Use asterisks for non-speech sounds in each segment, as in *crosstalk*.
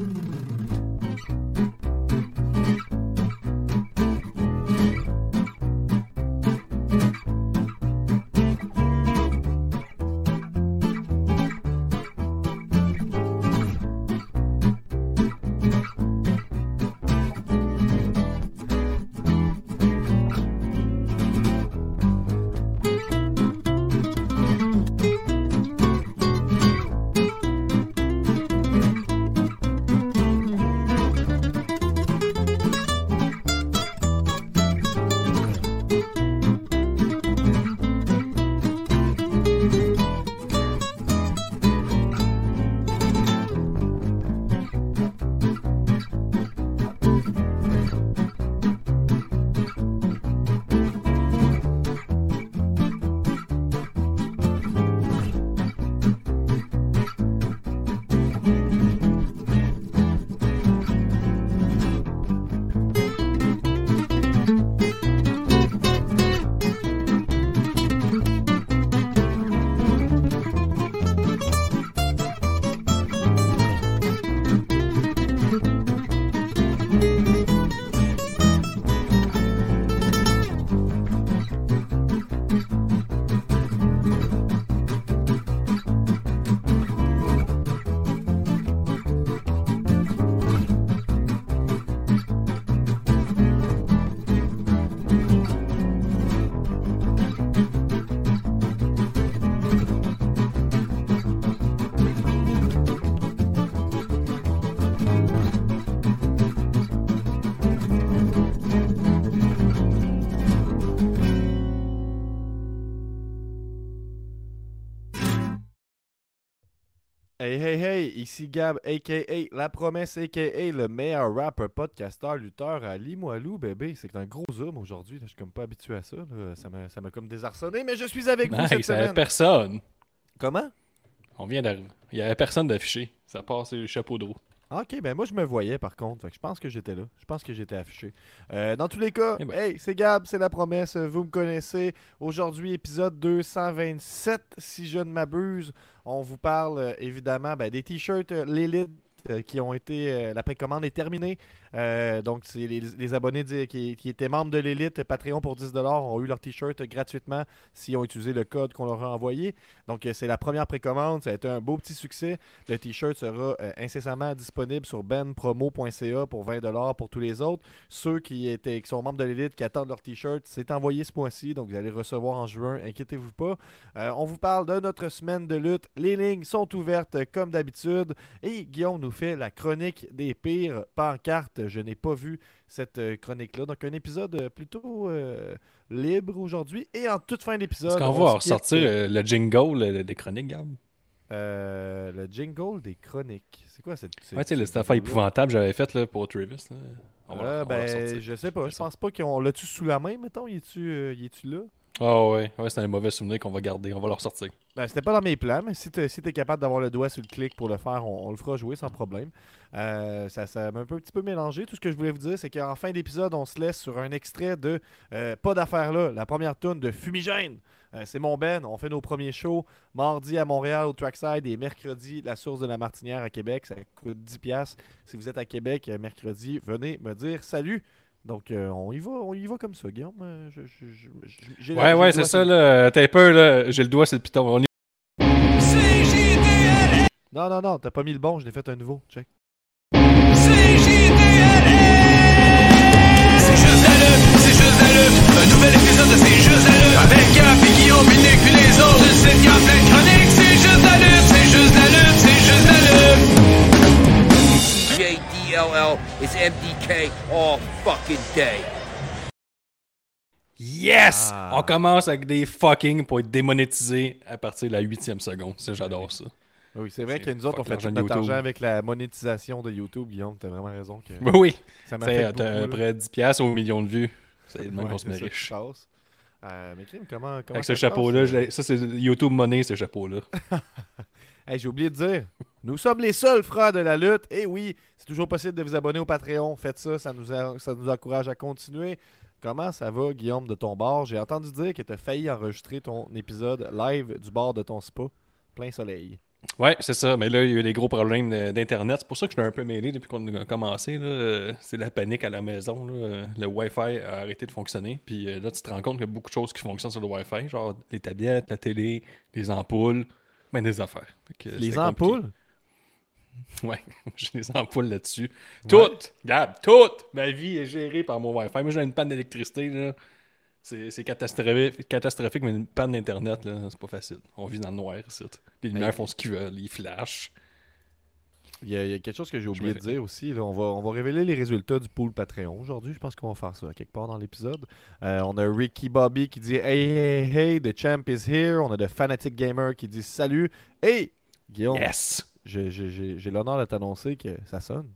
Mm-hmm. Hey, hey, hey, ici Gab, a.k.a. La Promesse, a.k.a. le meilleur rapper, podcasteur, lutteur à Limoilou, bébé. C'est un gros zoom aujourd'hui. Je suis comme pas habitué à ça. là. Ça m'a ça m'a comme désarçonné, mais je suis avec vous cette Nice, il n'y avait semaine. personne. Comment? On vient d'arriver. Il n'y avait personne d'affiché. Ça passe le chapeau de roue. Ok, ben moi je me voyais par contre. Je pense que j'étais là. Je pense que j'étais affiché. Euh, dans tous les cas, Eh ben. hey, c'est Gab, c'est la promesse. Vous me connaissez. Aujourd'hui, épisode 227, si je ne m'abuse. On vous parle euh, évidemment ben, des t-shirts euh, Lilith euh, qui ont été. la précommande est terminée. Euh, donc, les, abonnés qui, étaient membres de l'élite Patreon pour 10$ ont eu leur t-shirt gratuitement s'ils ont utilisé le code qu'on leur a envoyé. Donc, euh, c'est la première précommande. Ça a été un beau petit succès. Le t-shirt sera euh, incessamment disponible sur benpromo.ca pour 20$ pour tous les autres. Ceux qui, étaient, qui sont membres de l'élite, qui attendent leur t-shirt, c'est envoyé ce mois-ci. Donc, vous allez recevoir en juin. Inquiétez-vous pas. On vous parle de notre semaine de lutte. Les lignes sont ouvertes comme d'habitude. Et Guillaume nous fait la chronique des pires pancartes. Je n'ai pas vu cette euh, chronique-là. Donc, un épisode euh, plutôt euh, libre aujourd'hui. Et en toute fin d'épisode. Est-ce qu'on on va ressortir euh, le jingle euh, des chroniques, Gab? euh, le jingle des chroniques. C'est quoi cette. Ouais, tu sais, le cette affaire épouvantable que j'avais faite pour Travis. Là. On va, ben, je sais pas. Je pense pas qu'on l'a-tu sous la main, mettons? Il est-tu euh, il est-tu là? Ah ouais, ouais c'est un mauvais souvenir qu'on va garder. On va le ressortir. Ben, c'était pas dans mes plans, mais si tu es capable d'avoir le doigt sur le clic pour le faire, on, le fera jouer sans problème. Euh, ça ça m'a un, peu- petit peu mélangé. Tout ce que je voulais vous dire, c'est qu'en fin d'épisode, on se laisse sur un extrait de euh, Pas d'affaires là, la première tune de Fumigène. Euh, c'est mon Ben. On fait nos premiers shows mardi à Montréal au Trackside et mercredi la source de la Martinière à Québec. Ça coûte 10$. Si vous êtes à Québec mercredi, venez me dire salut. Donc, euh, on y va, on y va comme ça, Guillaume. Euh, je- je- je- Ouais, ouais, c'est ça, là. T'as peur, là. J'ai le doigt sur le piton. On y- Non, non, non, t'as pas mis le bon, je l'ai fait un nouveau. Check. C'est juste lutte, c'est juste lutte. Un nouvel épisode de C'est juste lutte. Avec Gap et Guillaume, puis les autres. Une sitcom JDLL is MDK all fucking day. Yes! Ah. On commence avec des fucking pour être démonétisé à partir de la huitième seconde. Ça, j'adore ça. Oui, c'est vrai que nous autres, on fait tout de notre YouTube. argent avec la monétisation de YouTube, Guillaume. T'as vraiment raison. Que Oui, oui. ça t'as à beaucoup. près 10$ piastres au million de vues. C'est le même qu'on se met riche. Euh, mais comment, comment Avec ce chapeau-là, euh? ça c'est YouTube Money, ce chapeau-là. *laughs* J'ai oublié de dire, nous sommes les seuls frères de la lutte. Et oui, c'est toujours possible de vous abonner au Patreon. Faites ça, ça nous, encourage à continuer. Comment ça va, Guillaume, de ton bar? J'ai entendu dire que tu as failli enregistrer ton épisode live du bar de ton spa. Plein soleil. Ouais, c'est ça. Mais là, il y a eu des gros problèmes d'Internet. C'est pour ça que je suis un peu mêlé depuis qu'on a commencé. C'est la panique à la maison. Le Wi-Fi a arrêté de fonctionner. Puis euh, là, tu te rends compte qu'il y a beaucoup de choses qui fonctionnent sur le Wi-Fi, genre les tablettes, la télé, les ampoules, ben des affaires. Que Les ampoules? *laughs* Ouais, *laughs* j'ai des ampoules là-dessus. Toutes! Gab, toutes! Ma vie est gérée par mon Wi-Fi. Moi, j'ai une panne d'électricité. C'est c'est catastrophique, catastrophique, mais une panne d'Internet, là, c'est pas facile. On vit dans le noir ici. Les lumières font ce qu'ils veulent, ils flashent. Il y, a, il y a quelque chose que j'ai oublié de dire aussi. là. On, va, on va révéler les résultats du pool Patreon aujourd'hui. Je pense qu'on va faire ça quelque part dans l'épisode. Euh, on a Ricky Bobby qui dit Hey, hey, hey, the champ is here. On a The Fanatic Gamer qui dit Salut. Hey, Guillaume, Yes! j'ai- j'ai j'ai- j'ai l'honneur de t'annoncer que ça sonne.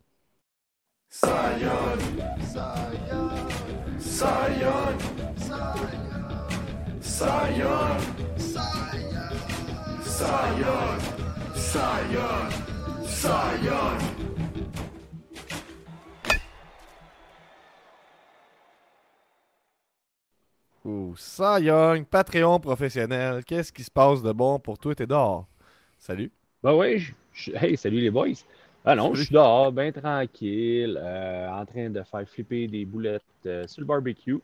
Ouh, Cy Young, Patreon professionnel. Qu'est-ce qui se passe de bon pour toi? T'es dehors? Salut. Ben ouais, je- je- hey, salut les boys. Ah non, je suis dehors, bien tranquille, euh, en train de faire flipper des boulettes euh, sur le barbecue.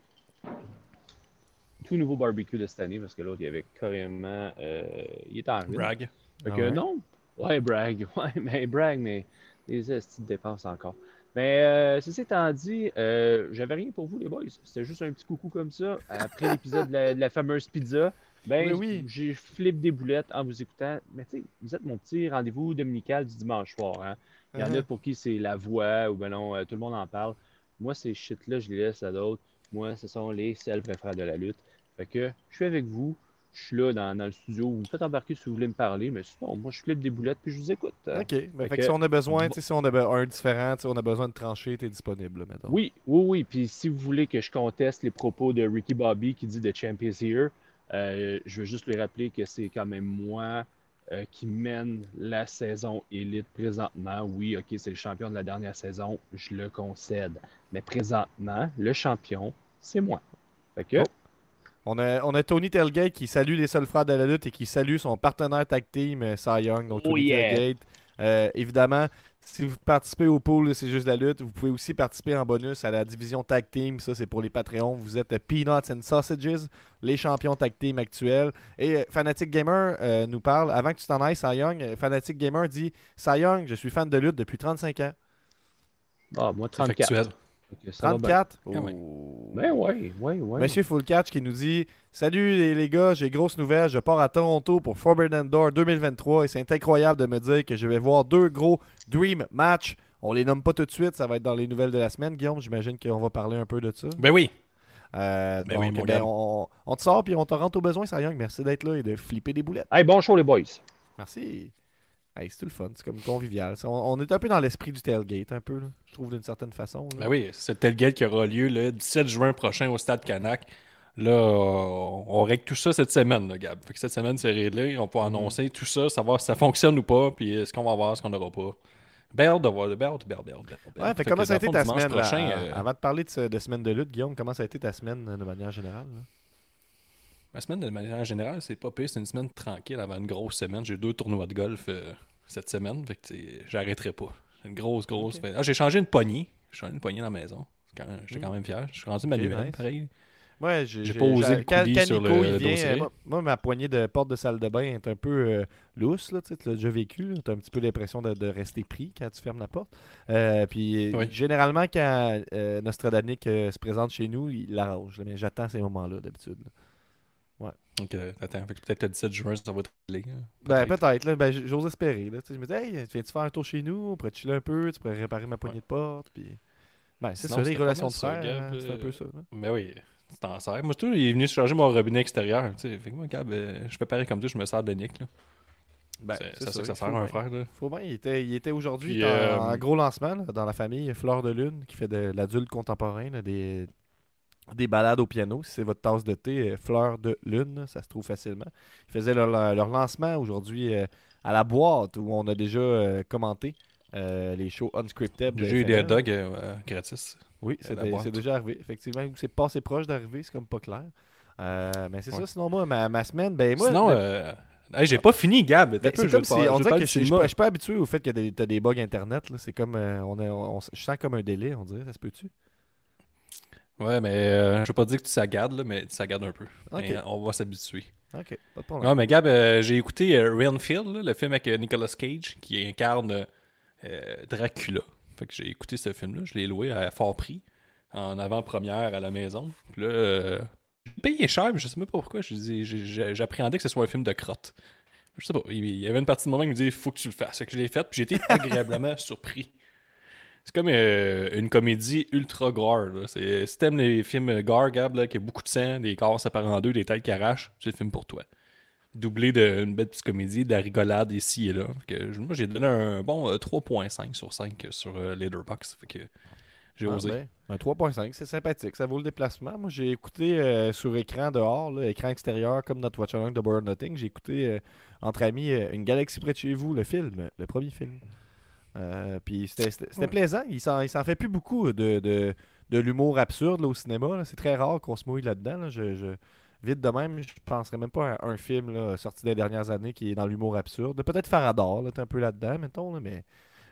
Tout nouveau barbecue de cette année parce que l'autre, il y avait carrément. euh, il était en ruine. Brag. Fait Ah que ouais? non. Ouais, brag. *laughs* Ouais, mais brag, mais les petites dépenses encore. Mais euh, ceci étant dit, euh, j'avais rien pour vous, les boys. C'était juste un petit coucou comme ça. Après *laughs* l'épisode de, la, de la fameuse pizza, ben, Oui, oui. j'ai flippé des boulettes en vous écoutant. Mais tu sais, vous êtes mon petit rendez-vous dominical du dimanche soir. Hein? Il y en a Uh-huh. pour qui c'est la voix ou ben non, euh, tout le monde en parle. Moi, ces shit-là, je les laisse à d'autres. Moi, ce sont les seuls préférés de la lutte. Fait que je suis avec vous. Je suis là dans, dans le studio. Vous me faites embarquer si vous voulez me parler, mais sinon, moi, je flippe des boulettes puis je vous écoute. hein. Ok. Fait fait que que- si on a besoin, tu si on a un différent, tu on a besoin de trancher, t'es disponible, mettons. Oui, oui, oui. Puis si vous voulez que je conteste les propos de Ricky Bobby qui dit The Champ is here, euh, je veux juste lui rappeler que c'est quand même moi euh, qui mène la saison élite présentement. Oui, OK, c'est le champion de la dernière saison, je le concède. Mais présentement, le champion, c'est moi. Fait que, Oh. On a, on a Tony Telgate qui salue les seuls frères de la lutte et qui salue son partenaire tag team, euh, Cy Young. Donc, Oh Tony yeah. Tailgate. Euh, évidemment, si vous participez au pool, c'est juste la lutte. Vous pouvez aussi participer en bonus à la division tag team. Ça, c'est pour les Patreons. Vous êtes Peanuts and Sausages, les champions tag team actuels. Et euh, Fanatic Gamer euh, nous parle, avant que tu t'en ailles, Cy Young, Fanatic Gamer dit Cy Young, je suis fan de lutte depuis 35 ans. ah, moi, C'est 34. Factuel. Fait que ça va bien. 34 Quand même. Oh. Ben ouais, ouais, ouais. Monsieur Full Catch qui nous dit Salut les, les gars, j'ai grosse nouvelle. Je pars à Toronto pour Forbidden Door 2023 et c'est incroyable de me dire que je vais voir deux gros Dream Match. On les nomme pas tout de suite, ça va être dans les nouvelles de la semaine. Guillaume, j'imagine qu'on va parler un peu de ça. Ben oui. Euh, Ben oui, mon ben, on, on te sort puis on te rentre au besoin, Young. Merci d'être là et de flipper des boulettes. Hey, bon show, les boys. Merci. Hey, c'est tout le fun, c'est comme convivial. On, on est un peu dans l'esprit du tailgate, un peu, là, je trouve, d'une certaine façon. là. Ben oui, c'est tel gate qui aura lieu le 17 juin prochain au Stade Canac. Là, on, on règle tout ça cette semaine, là, Gab. Fait que cette semaine, c'est réglé. On peut annoncer tout ça, savoir si ça fonctionne ou pas, puis euh, ce qu'on va voir, ce qu'on n'aura pas. Belle de voir, belle, belle. belle. Ouais, fait comment ça a été le ta semaine? prochain, euh, Avant de parler de, ce- de semaine de lutte, Guillaume, comment ça a été ta semaine euh, de manière générale? là? Ma semaine, de manière générale, c'est pas pire. C'est une semaine tranquille avant une grosse semaine. J'ai eu deux tournois de golf euh, cette semaine. Fait que j'arrêterai pas. C'est une grosse, grosse. Ah, j'ai changé une poignée. J'ai changé une poignée dans la maison. J'étais quand même fier. Je suis rendu manuel, nice. pareil. Ouais, j'ai pas osé le quand, coulis quand sur Nico, le il vient, dossier. moi, moi, ma poignée de porte de salle de bain est un peu euh, lousse, là, tu l'as déjà vécu. Tu as un petit peu l'impression de, de rester pris quand tu fermes la porte. Euh, puis Oui. généralement, quand euh, Nostradanic euh, se présente chez nous, il l'arrange. Mais j'attends ces moments-là d'habitude. Donc, euh, attends, peut-être le 17 juin, ça va être réglé. hein. Ben, peut-être. là, ben, J'ose espérer. Là, je me dis, hey, viens-tu faire un tour chez nous? On pourrait chiller un peu? Tu pourrais réparer ma poignée de porte? Puis... Ben, c'est ça, les relations de ça, frères. Hein, C'est un euh, peu ça. là. Ben oui, tu t'en sers. Moi, tout, il est venu changer mon robinet extérieur. tu sais. Fait que moi, Gab, euh, je fais pareil comme toi, je me sers de Nick. là. Ben, c'est c'est ça que ça sert un bien. frère. Là. Faut bien, il était, il était aujourd'hui en, euh, gros lancement là, dans la famille Fleur de Lune qui fait de l'adulte contemporain, là, des, des balades au piano. Si c'est votre tasse de thé, euh, Fleur de Lune, ça se trouve facilement. Ils faisaient leur, leur lancement aujourd'hui euh, à la boîte où on a déjà euh, commenté les shows unscripted. J'ai eu des dogs gratis. Oui, c'est déjà arrivé. Effectivement, c'est passé proche d'arriver, c'est comme pas clair. Mais c'est Ouais. ça, sinon moi, ma, ma semaine, ben moi, Sinon, euh, Hey, j'ai pas fini, Gab. Ben, T'as c'est comme si on dirait que je suis pas habitué au fait que tu as des bugs internet. C'est comme on, est- on- on- je sens comme un délai, on dirait. Ça se peut-tu? Ouais, mais euh, je veux pas dire que tu sagardes, là, mais tu sagardes un peu. On va s'habituer. Ok, pas de problème. Non, mais Gab, euh, j'ai écouté euh, Renfield, là, le film avec euh, Nicolas Cage, qui incarne euh, Dracula. Fait que j'ai écouté ce film-là, je l'ai loué à fort prix, en avant-première à la maison. Puis là, j'ai payé cher, mais je sais même pas pourquoi. J'appréhendais que ce soit un film de crotte. Je sais pas, il y avait une partie de moi qui me disait il faut que tu le fasses. Fait que je l'ai fait, puis j'ai été agréablement *laughs* surpris. C'est comme euh, une comédie ultra gore. là. C'est- Si t'aimes les films gore, Gab, là, qui a beaucoup de sang, des corps séparés en deux, des têtes qui arrachent, c'est le film pour toi. Doublé d'une belle petite comédie, de la rigolade ici et là. Fait que, moi, j'ai donné un bon euh, 3.5 sur 5 sur euh. Fait que j'ai Ah, osé. ben, un 3.5, c'est sympathique. Ça vaut le déplacement. Moi, j'ai écouté euh, sur écran dehors, là, écran extérieur, comme notre Watch Along de Born Nothing. J'ai écouté euh, entre amis euh, Une galaxie près de chez vous, le film, le premier film. Euh, puis c'était plaisant. Il s'en fait plus beaucoup de, de, de l'humour absurde là, au cinéma. C'est très rare qu'on se mouille là-dedans. là. Je, je- Vite de même, je penserais même pas à un film là, sorti des dernières années qui est dans l'humour absurde. Peut-être Farador, t'es un peu là-dedans, mettons, là, mais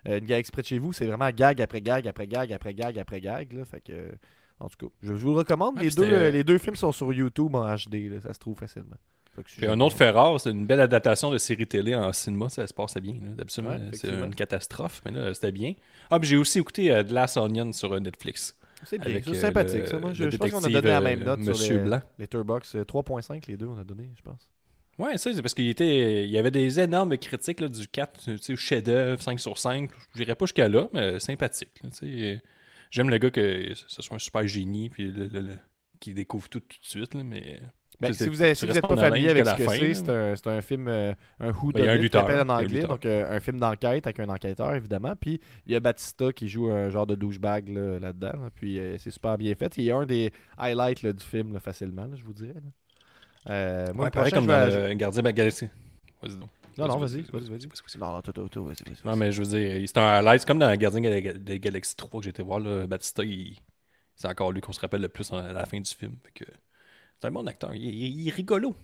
euh, une galaxie près de chez vous, c'est vraiment gag après gag après gag après gag après gag. Là, fait que, en tout cas, je, je vous le recommande. Les, deux, euh, les deux films sont sur YouTube en HD. ça se trouve facilement. Puis un autre fait rare, c'est une belle adaptation de série télé en cinéma, ça se passait bien. Ouais, euh, c'est une catastrophe, mais là, c'était bien. Ah, puis j'ai aussi écouté euh, Glass Onion sur euh, Netflix. C'est bien, c'est euh, sympathique. le- ça. Moi, je, pense qu'on a donné la même note Monsieur sur les, Blanc. Letterboxd. Euh, 3.5, les deux, on a donné, je pense. Ouais, ça, c'est parce qu'il était, il y avait des énormes critiques là, du 4, tu sais, chef-d'œuvre, 5 sur 5. Je dirais pas jusqu'à là, mais sympathique. là, tu sais. J'aime le gars que ce soit un super génie, puis le- le- le- qui découvre tout tout de suite, là, mais. Ben, si vous n'êtes tu si vous restes êtes pas familier avec ce que la c'est, un, film, euh, un who Ben, done en anglais, donc euh, un film d'enquête avec un enquêteur, évidemment. Puis il y a Batista qui joue un genre de douchebag là, là-dedans. là. Puis euh, c'est super bien fait. Il y a un des highlights là, du film, là, facilement, là, je vous dirais. là. Euh, moi, Ouais, pareil comme je dans Gardien de la Galaxie. Vas-y donc. Non, non, vas-y, vas-y, vas-y. Non, non, toi, toi, vas-y, vas-y, Non, mais je veux dire, c'est un highlight. C'est comme dans Gardien de la Ga- de la Galaxie 3 que j'étais voir. Là, Batista, il- c'est encore lui qu'on se rappelle le plus à la fin du film. Fait que c'est un bon acteur. Il, il- il est rigolo.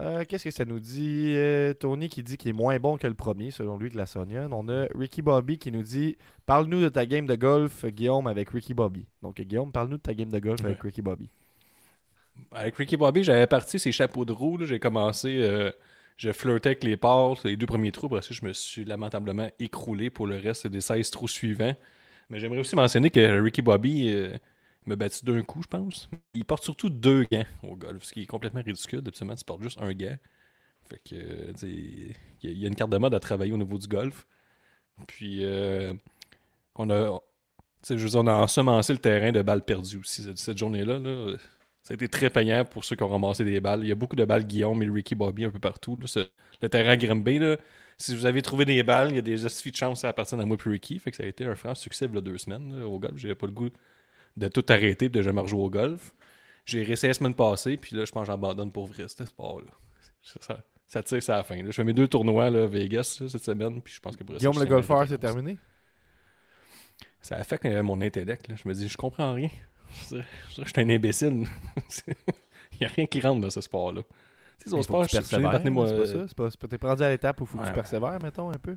Euh, Qu'est-ce que ça nous dit? Euh, Tony qui dit qu'il est moins bon que le premier, selon lui, de la Sonian. On a Ricky Bobby qui nous dit Parle-nous de ta game de golf, Guillaume, avec Ricky Bobby. Donc, Guillaume, parle-nous de ta game de golf avec Ricky Bobby. Avec Ricky Bobby, j'avais parti ses chapeaux de roue. J'ai commencé, euh, je flirtais avec les parts, les deux premiers trous. Après ça, je me suis lamentablement écroulé pour le reste des 16 trous suivants. Mais j'aimerais aussi mentionner que Ricky Bobby euh, m'a battu d'un coup, je pense. Il porte surtout deux gants au golf, ce qui est complètement ridicule. Absolument, tu portes juste un gant. Fait que, euh, il y, a- une carte de mode à travailler au niveau du golf. Puis, euh, on a, je veux on a ensemencé le terrain de balles perdues aussi cette, journée-là. là. Ça a été très payant pour ceux qui ont ramassé des balles. Il y a beaucoup de balles Guillaume et Ricky Bobby un peu partout. le terrain Grimby, là, si vous avez trouvé des balles, il y a des astuces de chance à partir de moi et Ricky. Fait que ça a été un franc succès il y deux semaines au golf. J'avais pas le goût de tout arrêter et de jamais rejouer au golf. J'ai réessayé la semaine passée, puis là, je pense que j'abandonne pour vrai ce sport-là. Ça, ça, ça tire, c'est à la fin. là. Je fais mes deux tournois là, à Vegas là, cette semaine, puis je pense que pour Guillaume le golfeur, c'est terminé? Ça affecte euh, mon intellect. là. Je me dis, je comprends rien. Je suis un imbécile. *laughs* Il n'y a rien qui rentre dans ce sport-là. Sais, son sport, je- moi, C'est pas ça C'est pas- c'est pas- T'es rendu à l'étape où il faut que tu persévères, mettons, un peu?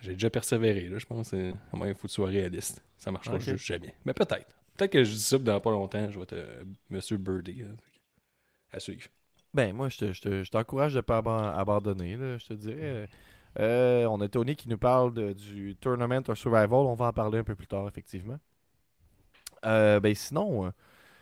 J'ai déjà persévéré, là, je pense. euh, À moins, il faut que tu sois réaliste. Ça marchera Ok. juste jamais. Mais peut-être. Peut-être que je dis ça, dans pas longtemps, je vais euh, Monsieur Birdie. là. À suivre. Ben, moi, je te- je te- je t'encourage de ne pas aban- abandonner, là, je te dirais. Euh, on a Tony qui nous parle du Tournament of Survival. On va en parler un peu plus tard, effectivement. Euh, ben, sinon, euh,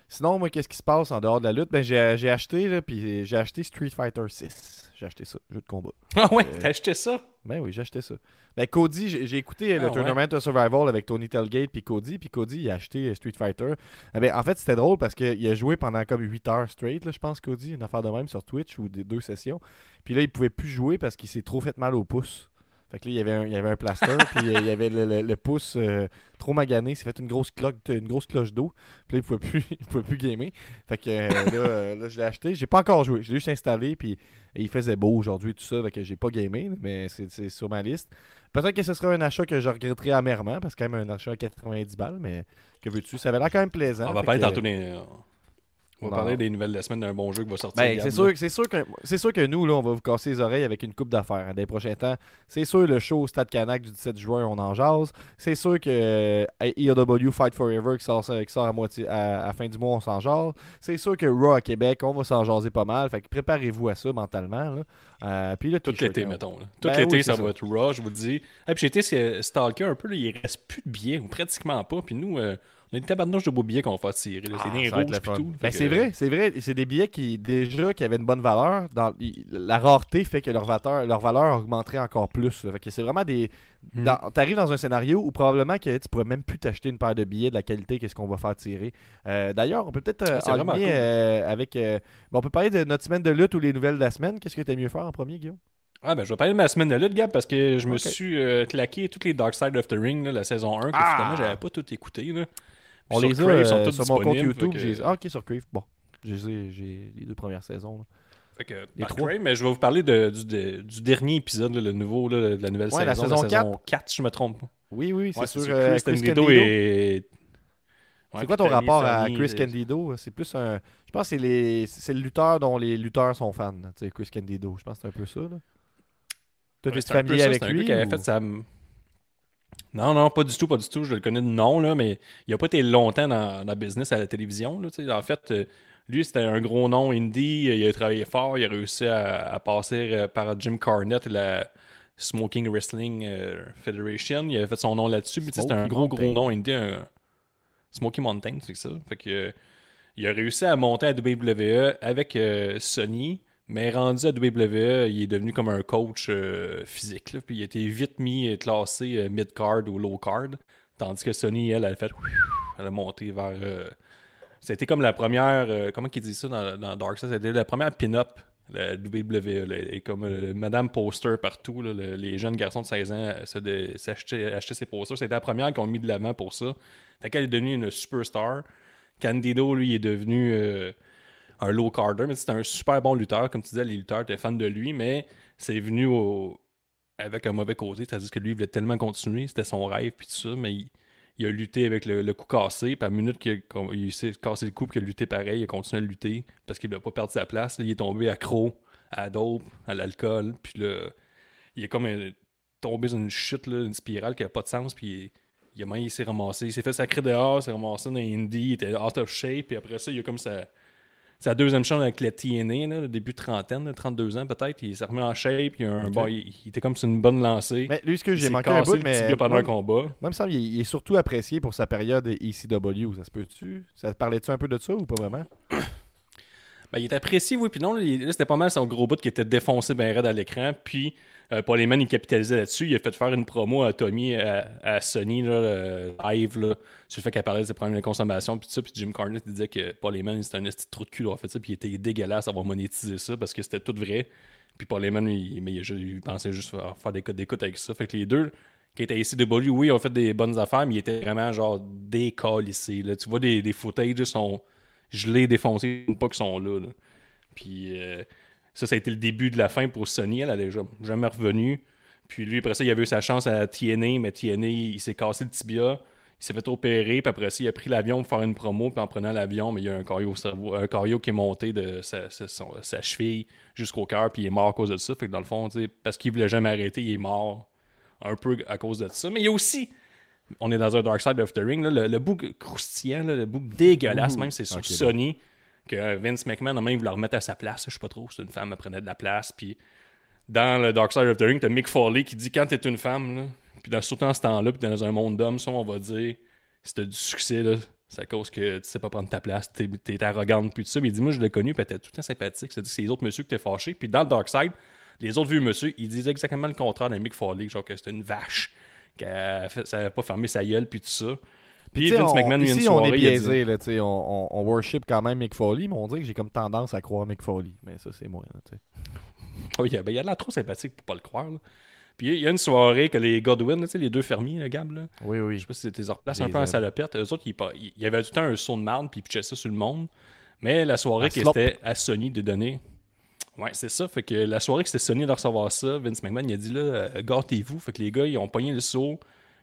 sinon, moi, qu'est-ce qui se passe en dehors de la lutte? Ben, j'ai j'ai acheté, là, puis j'ai acheté Street Fighter 6. J'ai acheté ça, jeu de combat. Ah ouais, Euh, t'as acheté ça? Ben oui, j'ai acheté ça. Ben Cody, j'ai écouté Ah le ouais. Tournament of Survival avec Tony Telgate puis Cody, puis Cody il a acheté euh, Street Fighter. Eh ben, en fait, c'était drôle parce qu'il a joué pendant comme 8 heures straight, là, je pense, Cody, une affaire de même sur Twitch ou des deux sessions. Puis là, il pouvait plus jouer parce qu'il s'est trop fait mal au pouce. Fait que là, il y avait un, il y avait un plaster, puis euh, il y avait le, le- le pouce euh, trop magané, il s'est fait une grosse cloche, une grosse cloche d'eau. Puis là, il pouvait plus, *laughs* il pouvait plus gamer. Fait que euh, là, là, je l'ai acheté. J'ai pas encore joué. Je l'ai juste installé, puis il faisait beau aujourd'hui, tout ça. Fait que j'ai pas gamé, mais c'est sur ma liste. Peut-être que ce sera un achat que je regretterai amèrement, parce que c'est quand même un achat à 90 balles, mais que veux-tu? Ça avait l'air quand même plaisant. On va pas être que- en tous les. On va Non. parler des nouvelles de la semaine d'un bon jeu qui va sortir. Ben, c'est sûr, c'est sûr que c'est sûr que nous là, on va vous casser les oreilles avec une coupe d'affaires hein, dans les prochains temps. C'est sûr le show au Stade Canac du 17 juin, on en jase. C'est sûr que euh, EOW Fight Forever qui sort, qui sort à moitié à, fin du mois, on s'en jase. C'est sûr que Raw à Québec, on va s'en jaser pas mal. Fait que préparez-vous à ça mentalement. Là. Euh, puis Tout l'été, hein. mettons. là. Tout Ben l'été, oui, ça va être raw, je vous le dis. Et puis j'ai été c'est- stalker un peu, là, il reste plus de billets, ou pratiquement pas. Puis nous, euh, on a une tabarnouche de beaux billets qu'on va faire tirer. là. C'est Ah, des va rouges tout. Ben, que, c'est vrai, c'est vrai. C'est des billets qui, déjà, qui avaient une bonne valeur. Dans, la rareté fait que leur valeur, leur valeur augmenterait encore plus. là. Fait que c'est vraiment des. Dans- T'arrives dans un scénario où probablement que tu pourrais même plus t'acheter une paire de billets de la qualité qu'est-ce qu'on va faire tirer. Euh, D'ailleurs, on peut peut-être euh, aligner, cool. euh, avec. euh, bon, on peut parler de notre semaine de lutte ou les nouvelles de la semaine. Qu'est-ce que tu mieux faire en premier, Guillaume? Ah, ben, je vais parler de ma semaine de lutte, Gab, parce que je me suis euh, claqué toutes les Dark Side of the Ring, là, la saison 1, que Ah! finalement, j'avais pas tout écouté. Là. On les a Crave, ils sont euh, sur mon compte YouTube. que- Ah, ok, sur Crave. Bon, j'ai les deux premières saisons. là. Fait que, Les par trois. Crave, mais je vais vous parler de- du, de- du dernier épisode, là, le nouveau, là, de la nouvelle Ouais, la saison, saison 4, si je me trompe pas. Oui, oui, c'est Ouais, sur euh, Chris Chris Candido et... C'est quoi ton rapport à Chris c'est- Candido? C'est plus un. Je pense que c'est les... c'est le lutteur dont les lutteurs sont fans. Tu sais, Chris Candido. Je pense que c'est un peu ça. Là. Toi, Ouais, es c'est familier avec c'est un lui? gars qui avait fait sa... Non, non, pas du tout, pas du tout. Je le connais de nom, là, mais il n'a pas été longtemps dans, dans le business à la télévision. Là, en fait, euh, lui, c'était un gros nom indie. Il a travaillé fort. Il a réussi à, à passer euh, par Jim Carnett et la Smoking Wrestling euh, Federation. Il avait fait son nom là-dessus. C'était un gros, gros nom indie. un- Smoky Mountain, c'est ça. Fait que, il a réussi à monter à WWE avec euh, Sony. Mais rendu à WWE, il est devenu comme un coach euh, physique. là. Puis il a été vite mis et classé euh, mid-card ou low-card. Tandis que Sony, elle, elle a fait. Elle a monté vers. euh, C'était comme la première. euh, comment qu'il dit ça dans, Dark Side C'était la première pin-up. La WWE. là, et comme euh, Madame Poster partout. là, le- les jeunes garçons de 16 ans euh, s'achetaient achetaient ses posters. C'était la première qu'on mis de l'avant pour ça. Fait qu'elle est devenue une superstar. Candido, lui, est devenu. Un low carder, mais c'était un super bon lutteur. Comme tu disais, les lutteurs étaient fans de lui, mais c'est venu au- avec un mauvais côté. C'est-à-dire que lui, il voulait tellement continuer, c'était son rêve, puis tout ça, mais il, il a lutté avec le, coup cassé. Puis à la minute qu'il il s'est cassé le coup, puis qu'il a lutté pareil, il a continué à lutter parce qu'il n'a pas perdu sa place. Là, il est tombé accro à la dope, à l'alcool, puis là, il est comme un- tombé dans une chute, là, une spirale qui n'a pas de sens, puis il, il il s'est ramassé, il s'est fait sacrer dehors, il s'est ramassé dans Indie, il était out of shape, puis après ça, il a comme sa, sa deuxième chance avec la TNA, là, le début de trentaine, là, 32 ans peut-être, il s'est remis en shape, il, a un, bon, il, il était comme sur une bonne lancée. Mais lui, ce que j'ai manqué un bout, mais. pendant moi, un combat. moi, il me semble qu'il est- il est surtout apprécié pour sa période ECW. Ça se peut-tu? Ça te parlait-tu un peu de ça ou pas vraiment? Ben, il est apprécié, oui, puis non, là, c'était pas mal son gros bout qui était défoncé bien raide à l'écran, puis euh, Paul Heyman, il capitalisait là-dessus, il a fait faire une promo à Tommy, à, Sony, là, euh, live, là, sur le fait qu'elle parlait de ses problèmes de consommation, puis ça, puis Jim Carnett il disait que Paul Heyman, c'était un petit trou de cul fait ça, puis il était dégueulasse d'avoir monétisé ça, parce que c'était tout vrai, puis Paul Heyman, il, mais il, pensait juste faire, faire des codes d'écoute avec ça, fait que les deux, qui étaient ici de oui, ont fait des bonnes affaires, mais ils étaient vraiment, genre, décalissés, là, tu vois, des, des footages, là, gelés, défoncés, une pas qu'ils sont là. Puis euh, ça, ça a été le début de la fin pour Sony. Elle n'a jamais revenu. Puis lui, après ça, il avait eu sa chance à TNA, mais TNA, il s'est cassé le tibia. Il s'est fait opérer, puis après ça, il a pris l'avion pour faire une promo, puis en prenant l'avion, mais il y a un caillot un qui est monté de sa, cheville jusqu'au cœur, puis il est mort à cause de ça. Fait que dans le fond, parce qu'il voulait jamais arrêter, il est mort un peu à cause de ça. Mais il y a aussi, on est dans un Dark Side of the Ring, là, le, le bout croustillant, là, le bout dégueulasse, Ouh, même c'est sur bon. Sony, que Vince McMahon a même voulu remettre à sa place. Je sais pas trop, c'est une femme, elle prenait de la place, puis dans le Dark Side of the Ring, t'as Mick Foley qui dit quand t'es une femme, là, puis dans, surtout dans ce temps-là, puis dans un monde d'hommes, ça, on va dire, si t'as du succès, là, c'est à cause que tu sais pas prendre ta place, t'es, t'es arrogante, puis tout ça. Mais il dit, moi, je l'ai connu, puis était tout le temps sympathique. C'est-à-dire que c'est les autres messieurs qui t'es fâché. Puis dans le Dark Side, les autres vieux monsieur, ils disaient exactement le contraire d'un Mick Foley, genre que c'était une vache, qu'elle fait- ça avait pas fermé sa gueule, puis tout ça. Puis Vince on- McMahon, il y a une ici, on est soirée, biaisé. Là, on, on, on worship quand même Mick Foley, mais on dirait que j'ai comme tendance à croire Mick Foley. Mais ça, c'est moi. là, a, *laughs* ben, il a l'air trop sympathique pour pas le croire. là. Puis il y a une soirée que les Godwin, là, les deux fermiers, le Gab, là, Oui, oui. je sais pas si c'était leur place Les un peu en aime. salopette. Eux autres, ils, ils- il y avait tout le temps un saut de marde, puis ils pitchaient ça sur le monde. Mais la soirée qui était à Sony de donner. Ouais, c'est ça. Fait que la soirée que c'était Sony de recevoir ça, Vince McMahon, il a dit là, euh, gâtez-vous. Fait que les gars, ils ont pogné le saut.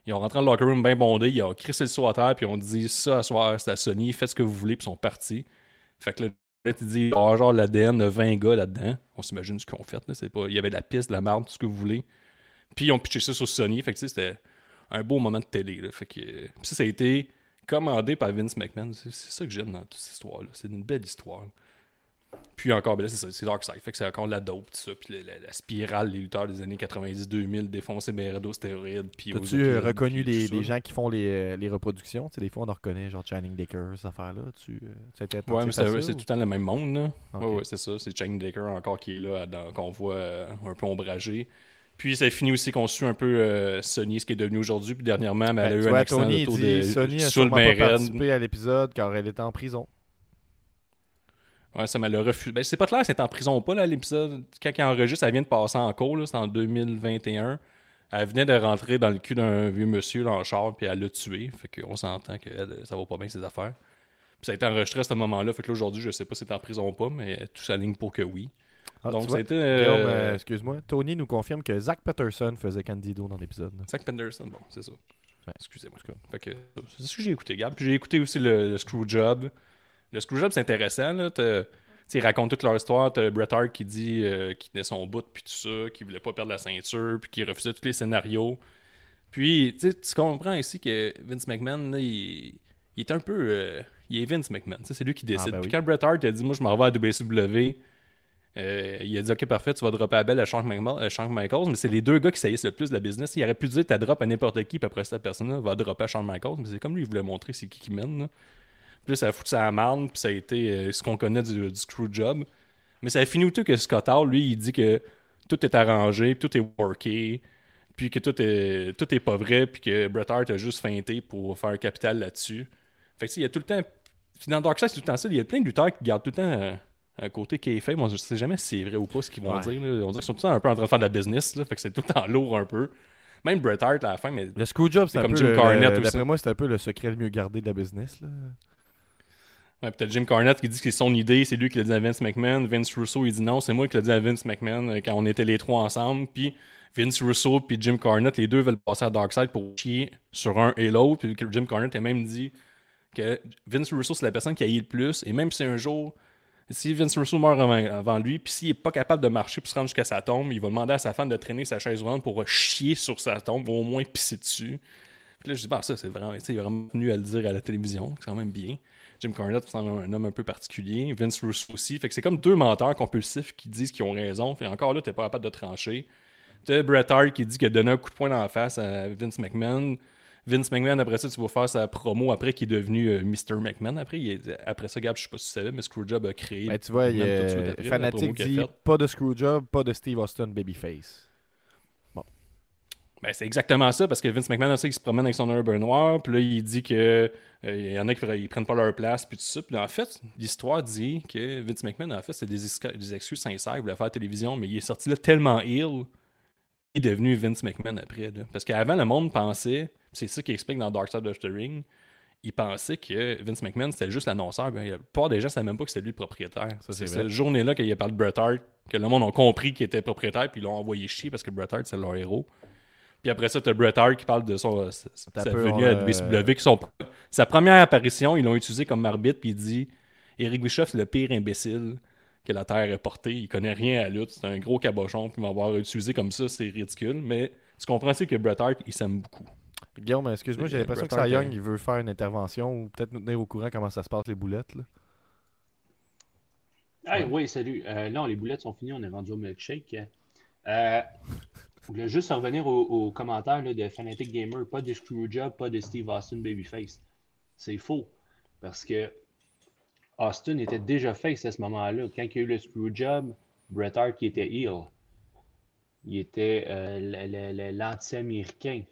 Ils ont rentré dans le locker room bien bondé. Ils ont crissé le saut à terre, puis ils ont dit ça à soir, c'est à Sony, faites ce que vous voulez, puis ils sont partis. Fait que là, tu dis, oh, genre l'ADN de 20 gars là-dedans. On s'imagine ce qu'ils ont fait. Là. C'est pas... Il y avait de la piste, de la marde, tout ce que vous voulez. Puis ils ont pitché ça sur Sony. Fait que c'était un beau moment de télé. Là. Fait que... Puis ça, ça a été commandé par Vince McMahon. C'est c'est ça que j'aime dans toute cette histoire-là. C'est une belle histoire. Puis encore, ben là, c'est ça, c'est Darkseid. Fait que c'est encore de la dope, tout ça. Puis la, la- la spirale des lutteurs des années 90-2000, défoncés Beredo stéroïdes. Puis As-tu euh, reconnu puis les, gens qui font les, euh, les reproductions? Tu sais, des fois, on en reconnaît, genre Channing Decker, cette affaire-là. Tu, euh, tu été Ouais, mais c'est ou- tout le temps le même monde, là. Ouais, ouais, c'est ça. C'est Channing Decker encore qui est là, dans- qu'on voit euh, un peu ombragé. Puis ça finit aussi qu'on suit un peu euh, Sony, ce qui est devenu aujourd'hui. Puis dernièrement, ben, elle a eu un accident Tony d'auto dit de Sony a sûrement pas participé à l'épisode car elle était en prison. Ouais, ça m'a le refusé. Ben, c'est pas clair si elle est en prison ou pas, là, l'épisode. Quand elle enregistre, elle vient de passer en cours, c'est en 2021. Elle venait de rentrer dans le cul d'un vieux monsieur dans le char, puis elle l'a tué. Fait qu'on s'entend que elle, ça va pas bien ses affaires. Puis ça a été enregistré à ce moment-là. Fait que là, aujourd'hui, je sais pas si c'est en prison ou pas, mais tout s'aligne pour que oui. Ah, Donc. Guillaume, euh, euh, excuse-moi. Tony nous confirme que Zach Peterson faisait Candido dans l'épisode. Zach Penderson, bon, c'est ça. Ouais. Excusez-moi. Fait que, c'est ce que j'ai écouté, Gab. Puis j'ai écouté aussi le, le Screwjob. Le Screwjob, c'est intéressant. Là. T'as- Ils racontent toute leur histoire. T'as Bret Hart qui dit euh, qu'il tenait son bout, puis tout ça, qu'il voulait pas perdre la ceinture, puis qu'il refusait tous les scénarios. Puis, tu comprends ici que Vince McMahon, là, il, il est un peu. euh, il est Vince McMahon. C'est lui qui décide. ben Puis quand Bret Hart a dit Moi, je m'en vais à WCW, euh, il a dit Ok, parfait, tu vas dropper à Belle à Shawn Michaels, mais c'est les deux gars qui saillissent le plus de la business. Il aurait pu dire Ta drop à n'importe qui, puis après cette personne-là va dropper à Shawn Michaels, mais c'est comme lui, il voulait montrer c'est qui qui mène. là. Puis là, ça a foutu la marne, puis ça a été euh, ce qu'on connaît du, du Screwjob. Mais ça a fini tout que Scott Hall, lui, il dit que tout est arrangé, puis tout est worké, puis que tout est, tout est pas vrai, puis que Bret Hart a juste feinté pour faire capital là-dessus. Fait que il y a tout le temps. Puis dans Dark Side, c'est tout le temps ça. Il y a plein de lutteurs qui gardent tout le temps euh, un côté kayfabe. Moi, je sais jamais si c'est vrai ou pas ce qu'ils vont Ouais. dire. là. On dirait qu'ils sont tout le temps un peu en train de faire de la business. Là, fait que c'est tout le temps lourd un peu. Même Bret Hart à la fin, mais Le Screwjob, c'est C'est un comme peu. Jim aussi. D'après moi, c'est un peu le secret le mieux gardé de la business. Là. T'as Jim Cornette qui dit que c'est son idée, c'est lui qui l'a dit à Vince McMahon. Vince Russo, il dit non, c'est moi qui l'ai dit à Vince McMahon euh, quand on était les trois ensemble. Puis Vince Russo puis Jim Cornette, les deux veulent passer à Darkseid pour chier sur un et l'autre. Puis Jim Cornette a même dit que Vince Russo, c'est la personne qui a eu le plus. Et même si un jour, si Vince Russo meurt avant, lui, puis s'il est pas capable de marcher pour se rendre jusqu'à sa tombe, il va demander à sa femme de traîner sa chaise roulante pour chier sur sa tombe, ou au moins pisser dessus. Puis là, je dis, bah, ça, c'est vraiment, il est vraiment venu à le dire à la télévision, c'est quand même bien. Jim Cornette semble un homme un peu particulier. Vince Russo aussi. Fait que c'est comme deux menteurs compulsifs qui disent qu'ils ont raison. Fait encore là, t'es pas capable de trancher. T'as Bret Hart qui dit qu'il a donné un coup de poing dans la face à Vince McMahon. Vince McMahon, après ça, tu vas faire sa promo après qui est devenu euh, Mr. McMahon. Après, est- après ça, Gab, je sais pas si tu savais, mais Screwjob a créé. Ben, tu vois, il a dit pas de Screwjob, pas de Steve Austin Babyface. Ben, c'est exactement ça, parce que Vince McMahon, on sait qu'il se promène avec son urban noir, puis là, il dit que euh, il y en a qui ne prennent pas leur place, puis tout ça. Puis en fait, l'histoire dit que Vince McMahon, en fait, c'est des, excuses sincères, il voulait faire la télévision, mais il est sorti là tellement ill, il est devenu Vince McMahon après. là. Parce qu'avant, le monde pensait, c'est ça qu'il explique dans Dark Side of the Ring, il pensait que Vince McMahon, c'était juste l'annonceur. Ben, la plupart des gens ne savaient même pas que c'était lui le propriétaire. C'est cette journée-là qu'il a parlé de Bret Hart, que le monde a compris qu'il était propriétaire, puis ils l'ont envoyé chier parce que Bret Hart, c'est leur héros. Puis après ça, tu as Bret Hart qui parle de son, sa, T'as sa peu, venue on à a- WCW. qui sont- sa première apparition, ils l'ont utilisé comme arbitre, puis il dit Eric Bischoff, c'est le pire imbécile que la Terre ait porté. Il connaît rien à la lutte. C'est un gros cabochon, puis m'avoir utilisé comme ça, c'est ridicule. Mais tu comprends aussi que Bret Hart, il s'aime beaucoup. Guillaume, excuse-moi, j'ai l'impression que Young, euh, il veut faire une intervention ou peut-être nous tenir au courant comment ça se passe les boulettes. Là. Hey, oui, salut. Euh, non, les boulettes sont finies, on est rendu au milkshake. Euh, je voulais juste revenir aux, commentaires là, de Fanatic Gamer. Pas de Screwjob, pas de Steve Austin Babyface. C'est faux. Parce que Austin était déjà face à ce moment-là. Quand il y a eu le Screwjob, Bret Hart qui était heel. Il était euh, l'anti-américain.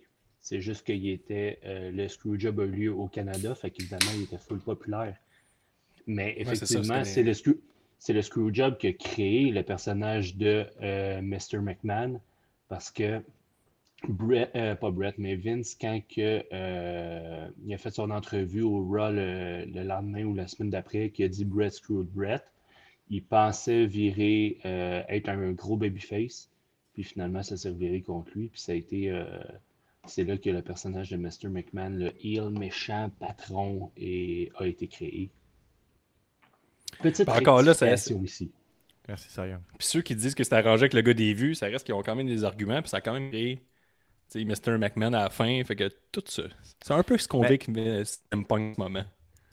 C'est juste qu'il était euh, le Screwjob a eu lieu au Canada, fait qu'évidemment, il était full populaire. Mais effectivement, c'est le, screw- le Screwjob qui a créé le personnage de euh, Mr. McMahon parce que Brett, euh, pas Brett, mais Vince, quand que, euh, il a fait son entrevue au Raw le, le lendemain ou la semaine d'après, qui a dit Brett screwed Brett, il pensait virer euh, être un gros babyface, puis finalement ça s'est reviré contre lui, puis ça a été, c'est là que le personnage de Mr. McMahon, le heel méchant patron, a été créé. Petite Encore là, ça- ici. Merci, Sayang. Puis ceux qui disent que c'est arrangé avec le gars des vues, ça reste qu'ils ont quand même des arguments, puis ça a quand même créé tu sais, Mr. McMahon à la fin. Fait que tout ça. C'est un peu ce qu'on vit avec CM Punk en ce moment.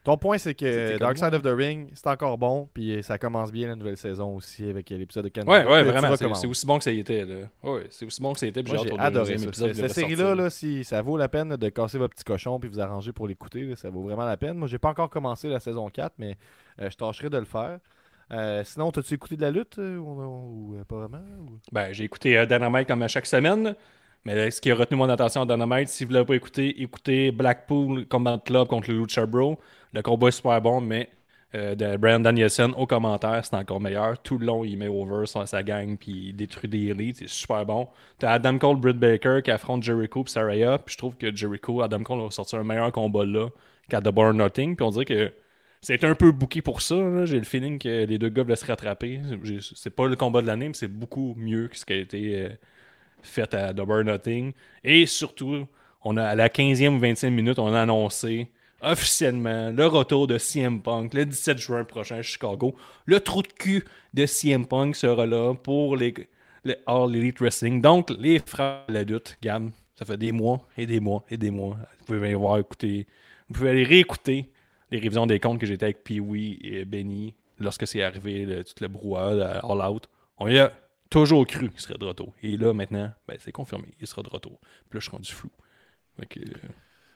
Ton point, c'est que Dark moi. Side of the Ring, c'est encore bon, puis ça commence bien la nouvelle saison aussi avec l'épisode de Canada. Ouais, ouais, vraiment. C'est aussi bon que ça y était. Là. Ouais, c'est aussi bon que ça y était. puis Moi, j'ai adoré ça. épisode. Cette, de cette ressortir. série-là, là, si ça vaut la peine de casser votre petit cochon puis vous arranger pour l'écouter, ça vaut vraiment la peine. Moi, j'ai pas encore commencé la saison 4, mais euh, je tâcherai de le faire. Euh, sinon, t'as-tu écouté de la lutte euh, ou, euh, pas vraiment Ben, j'ai écouté Dynamite comme à chaque semaine. Mais ce qui a retenu mon attention à Dynamite, si vous ne l'avez pas écouté, écoutez Blackpool Combat Club contre le Lucha Bro. Le combat est super bon, mais de Brian Danielson au commentaire, c'est encore meilleur. Tout le long, il met over sa, sa gang puis il détruit des élites. C'est super bon. T'as Adam Cole, Britt Baker qui affronte Jericho et Saraya. Puis je trouve que Jericho, Adam Cole a sorti un meilleur combat là qu'à The Nothing. Puis on dirait que c'est un peu booké pour ça. J'ai le feeling que les deux gars veulent se rattraper. C'est pas le combat de l'année, mais c'est beaucoup mieux que ce qui a été euh, fait à Double Nothing. Et surtout, on a, à la 15e ou 20e minute, on a annoncé officiellement le retour de CM Punk le 17 juin prochain à Chicago. Le trou de cul de CM Punk sera là pour les, All Elite Wrestling. Donc, les frères de la lutte, Gam, ça fait des mois et des mois et des mois. Vous pouvez aller voir, écouter. Vous pouvez aller réécouter les révisions des comptes que j'étais avec Pee-Wee et Benny lorsque c'est arrivé, le, tout le brouhaha de All Out. On y a toujours cru qu'il serait de retour. Et là, maintenant, ben, c'est confirmé, il sera de retour. Puis là, je suis rendu flou. Que, euh,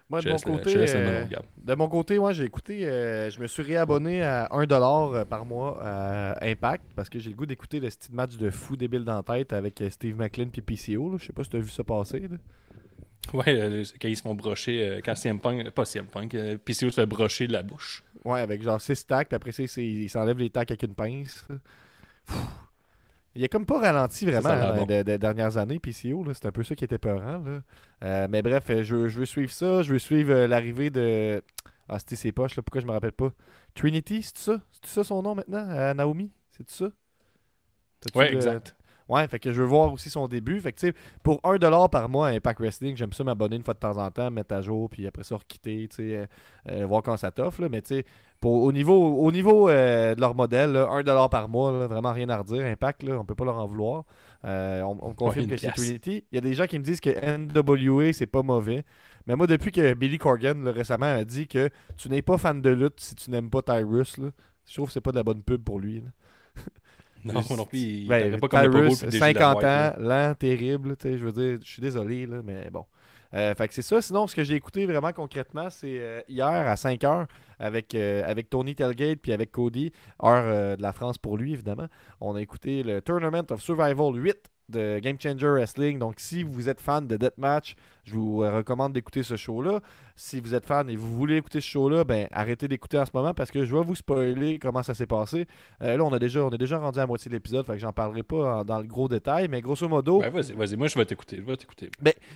Moi, de mon côté, euh, de mon côté, moi, j'ai écouté, euh, je me suis réabonné à 1$ par mois à Impact parce que j'ai le goût d'écouter le style match de fou débile dans la tête avec euh, Steve McLean puis PCO. là. Je sais pas si tu as vu ça passer. là. Ouais, euh, quand ils se font brocher, euh, quand CM Punk, pas CM Punk, euh, PCO se fait brocher de la bouche. Ouais, avec genre 6 tacks, puis après ça, il s'enlève les tacks avec une pince. Pfff. Il a comme pas ralenti vraiment hein, bon. des des dernières années, PCO. C'est un peu ça qui était peurant. Là. Euh, mais bref, euh, je, veux- je veux suivre ça. Je veux suivre euh, l'arrivée de. Ah, c'était ses poches, là? Pourquoi je me rappelle pas? Trinity, c'est ça? C'est ça son nom maintenant euh, Naomi? C'est ça? Ouais, le- exact. Ouais, fait que je veux voir aussi son début. Fait que pour 1$ par mois à Impact Wrestling, j'aime ça m'abonner une fois de temps en temps, mettre à jour, puis après ça requitter, euh, euh, voir quand ça t'offre. Mais pour- au niveau, au niveau euh, de leur modèle, là, 1$ par mois, là, vraiment rien à redire. Impact, là, on peut pas leur en vouloir. On, on me confirme que c'est. Trinity. Il y a des gens qui me disent que NWA, c'est pas mauvais. Mais moi, depuis que Billy Corgan là, récemment a dit que tu n'es pas fan de lutte si tu n'aimes pas Tyrus, je trouve que c'est pas de la bonne pub pour lui. *laughs* Non, non plus, il Ben, pas comme le Tyrus, DJ 50 White, là. ans, lent, terrible. Je veux dire, je suis désolé, là, mais bon. Euh, fait que c'est ça. Sinon, ce que j'ai écouté vraiment concrètement, c'est euh, hier à 5 h avec, euh, avec Tony Telgate puis avec Cody, heure de la France pour lui, évidemment. On a écouté le Tournament of Survival 8 de Game Changer Wrestling. Donc, si vous êtes fan de Deathmatch, je vous euh, recommande d'écouter ce show-là. Si vous êtes fan et vous voulez écouter ce show-là, ben arrêtez d'écouter en ce moment parce que je vais vous spoiler comment ça s'est passé. Euh, là, on, a déjà, on est déjà rendu à la moitié de l'épisode, fait que j'en parlerai pas en- dans le gros détail, mais grosso modo, Ben, vas-y, vas-y, moi je vais t'écouter, je vais t'écouter.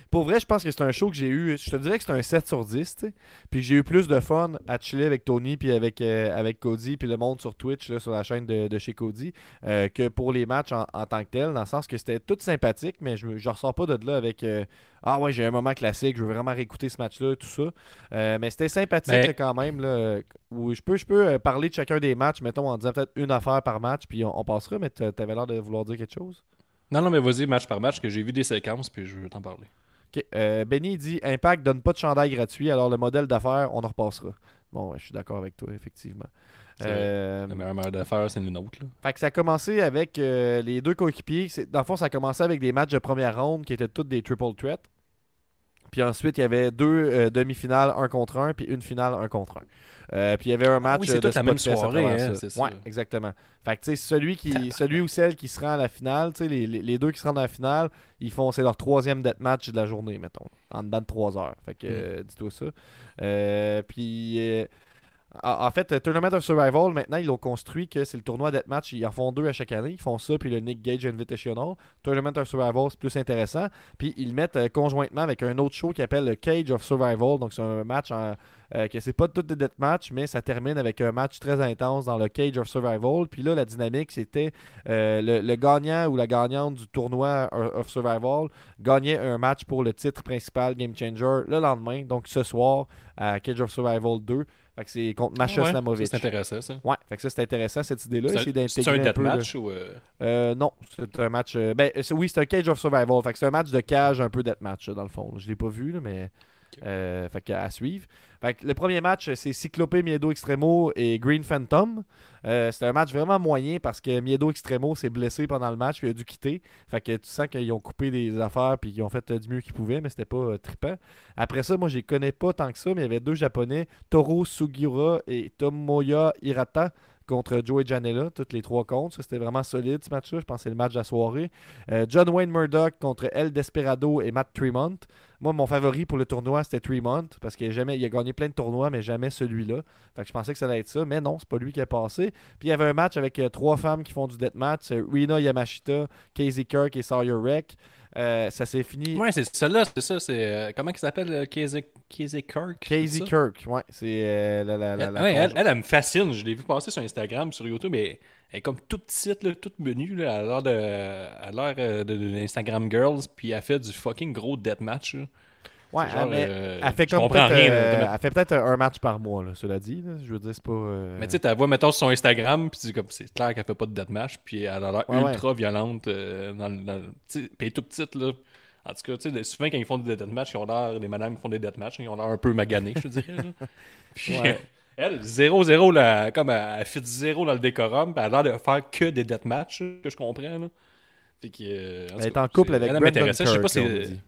pour vrai, je pense que c'est un show que j'ai eu. Je te dirais que c'est un 7 sur 10, tu sais. Puis j'ai eu plus de fun à chiller avec Tony, puis avec, euh, avec Cody, puis le monde sur Twitch, là, sur la chaîne de, de chez Cody, euh, que pour les matchs en, en tant que tel, dans le sens que c'était tout sympathique, mais je, je ressors pas de là avec euh, Ah ouais, j'ai un moment classique, je veux vraiment réécouter ce match-là, tout ça. Euh, mais c'était sympathique Ben- là, quand même. Là, où je peux, je peux euh, parler de chacun des matchs, mettons, en disant peut-être une affaire par match, puis on, on passera, mais t'a- t'avais l'air de vouloir dire quelque chose. Non, non, mais vas-y, match par match, que j'ai vu des séquences, puis je veux t'en parler. Ok, euh, Benny dit Impact donne pas de chandail gratuit, alors le modèle d'affaires, on en repassera. Bon, ouais, je suis d'accord avec toi, effectivement. Euh, La meilleure manière d'affaires, c'est une autre. Là. fait que ça a commencé avec euh, les deux coéquipiers. Dans le fond, ça a commencé avec des matchs de première ronde qui étaient tous des triple threat. Puis ensuite, il y avait deux euh, demi-finales, un contre un, puis une finale, un contre un. Euh, puis il y avait un match Ah oui, c'est de toute la même soirée, hein. Ouais, exactement. Fait que celui, qui, celui ou celle qui se rend à la finale, les, les- les deux qui se rendent à la finale, ils font, c'est leur troisième deathmatch de la journée, mettons, en dedans de trois heures. Fait que, Mm. euh, dis-toi ça. Puis, en fait, euh, Tournament of Survival, maintenant, ils l'ont construit que c'est le tournoi Deathmatch. Ils en font deux à chaque année. Ils font ça, puis le Nick Gage Invitational. Tournament of Survival, c'est plus intéressant. Puis ils le mettent euh, conjointement avec un autre show qui s'appelle le Cage of Survival. Donc c'est un match en, euh, que c'est pas tout des deathmatch, mais ça termine avec un match très intense dans le Cage of Survival. Puis là, la dynamique, c'était euh, le, le gagnant ou la gagnante du tournoi of Survival gagnait un match pour le titre principal Game Changer le lendemain, donc ce soir à Cage of Survival 2. Fait que c'est contre Masha Ouais, Slamovic. C'est intéressant, ça. Ouais, fait que ça c'est intéressant cette idée-là. C'est un- deathmatch ou. euh, Euh, non, c'est un match. euh, ben, oui, c'est un Cage of Survival. Fait que c'est un match de cage, un peu deathmatch, dans le fond. Je l'ai pas vu, là, mais. euh, fait que à suivre. Le premier match, c'est Cyclopé, Miedo Extremo et Green Phantom. Euh, c'est un match vraiment moyen parce que Miedo Extremo s'est blessé pendant le match puis il a dû quitter. Fait que tu sens qu'ils ont coupé des affaires puis qu'ils ont fait euh, du mieux qu'ils pouvaient, mais c'était pas euh, trippant. Après ça, moi, je les connais pas tant que ça, mais il y avait deux Japonais, Toro Sugiura et Tomoya Hirata contre Joey Janela, toutes les trois contre. C'était vraiment solide ce match-là. Je pense c'est le match de la soirée. Euh, John Wayne Murdoch contre El Desperado et Matt Tremont. Moi, mon favori pour le tournoi, c'était Tremont parce qu'il a, jamais, a gagné plein de tournois, mais jamais celui-là. Fait je pensais que ça allait être ça, mais non, c'est pas lui qui a passé. Puis il y avait un match avec euh, trois femmes qui font du deathmatch c'est Rina Yamashita, Casey Kirk et Sawyer Wreck. Euh, ça s'est fini. Ouais, c'est celle-là, c'est ça. C'est, euh, comment il s'appelle euh, Casey, Casey Kirk Casey? Kirk, ouais, c'est euh, la, la, la, Elle, ouais, elle, elle, elle me fascine. Je l'ai vu passer sur Instagram, sur YouTube, mais elle est comme toute petite, là, toute menue, là, à l'heure de, à l'heure de, de l'Instagram Girls, puis elle fait du fucking gros deathmatch. là. Ouais, C'est genre, mais euh, elle fait comme peut-être, rien. là, euh, comment- elle fait peut-être un match par mois, là, cela dit. là. Je veux dire, c'est pas. euh, Mais tu sais, la vois, mettons, sur son Instagram, puis c'est comme, c'est clair qu'elle fait pas de deathmatch, puis elle a l'air Ouais, ouais. ultra violente. euh, dans, dans puis elle est toute petite, là. En tout cas, tu sais, souvent, quand ils font des deathmatch, ils ont l'air, les madames qui font des deathmatch, ils ont l'air un peu maganés, je. *laughs* Puis, Ouais. *laughs* elle, 0-0, là, comme elle, elle fit 0 dans le décorum, puis elle a l'air de faire que des deathmatch, que je comprends, là. Fait que, euh, Elle est tout en couple avec Brandon m'intéressait, je sais pas Kirk, si.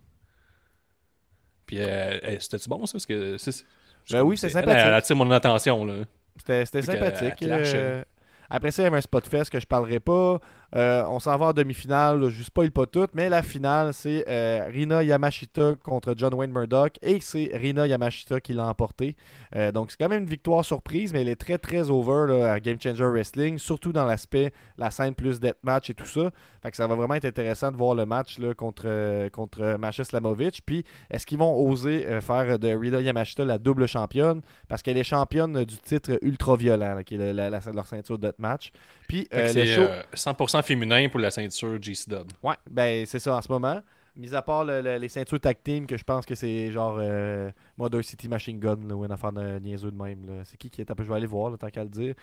Puis, euh, euh, c'était-tu bon, ça? Parce que c'est. Ben oui, c'est sympathique. Elle, attire mon attention, là. C'était c'était que, sympathique. euh, Après ça, il y avait un spot fest que je parlerai pas. Euh, on s'en va en demi-finale, je ne spoil pas tout, mais la finale, c'est euh, Rina Yamashita contre John Wayne Murdoch et c'est Rina Yamashita qui l'a emporté. Euh, donc, c'est quand même une victoire surprise, mais elle est très, très over à Game Changer Wrestling, surtout dans l'aspect, la scène plus match et tout ça. Fait que ça va vraiment être intéressant de voir le match contre, contre Masha Slamovic. Puis, est-ce qu'ils vont oser faire de Rina Yamashita la double championne? Parce qu'elle est championne du titre ultra violent, qui est la, leur ceinture de match. Puis, c'est 100% 100% féminin pour la ceinture G-Dub. Ouais, ben c'est ça en ce moment. Mis à part le- le- les ceintures tag team, que je pense que c'est genre euh, Mother City Machine Gun là, ou une affaire de niaiseux de même. C'est qui qui est un peu, je vais aller voir, tant qu'à le dire.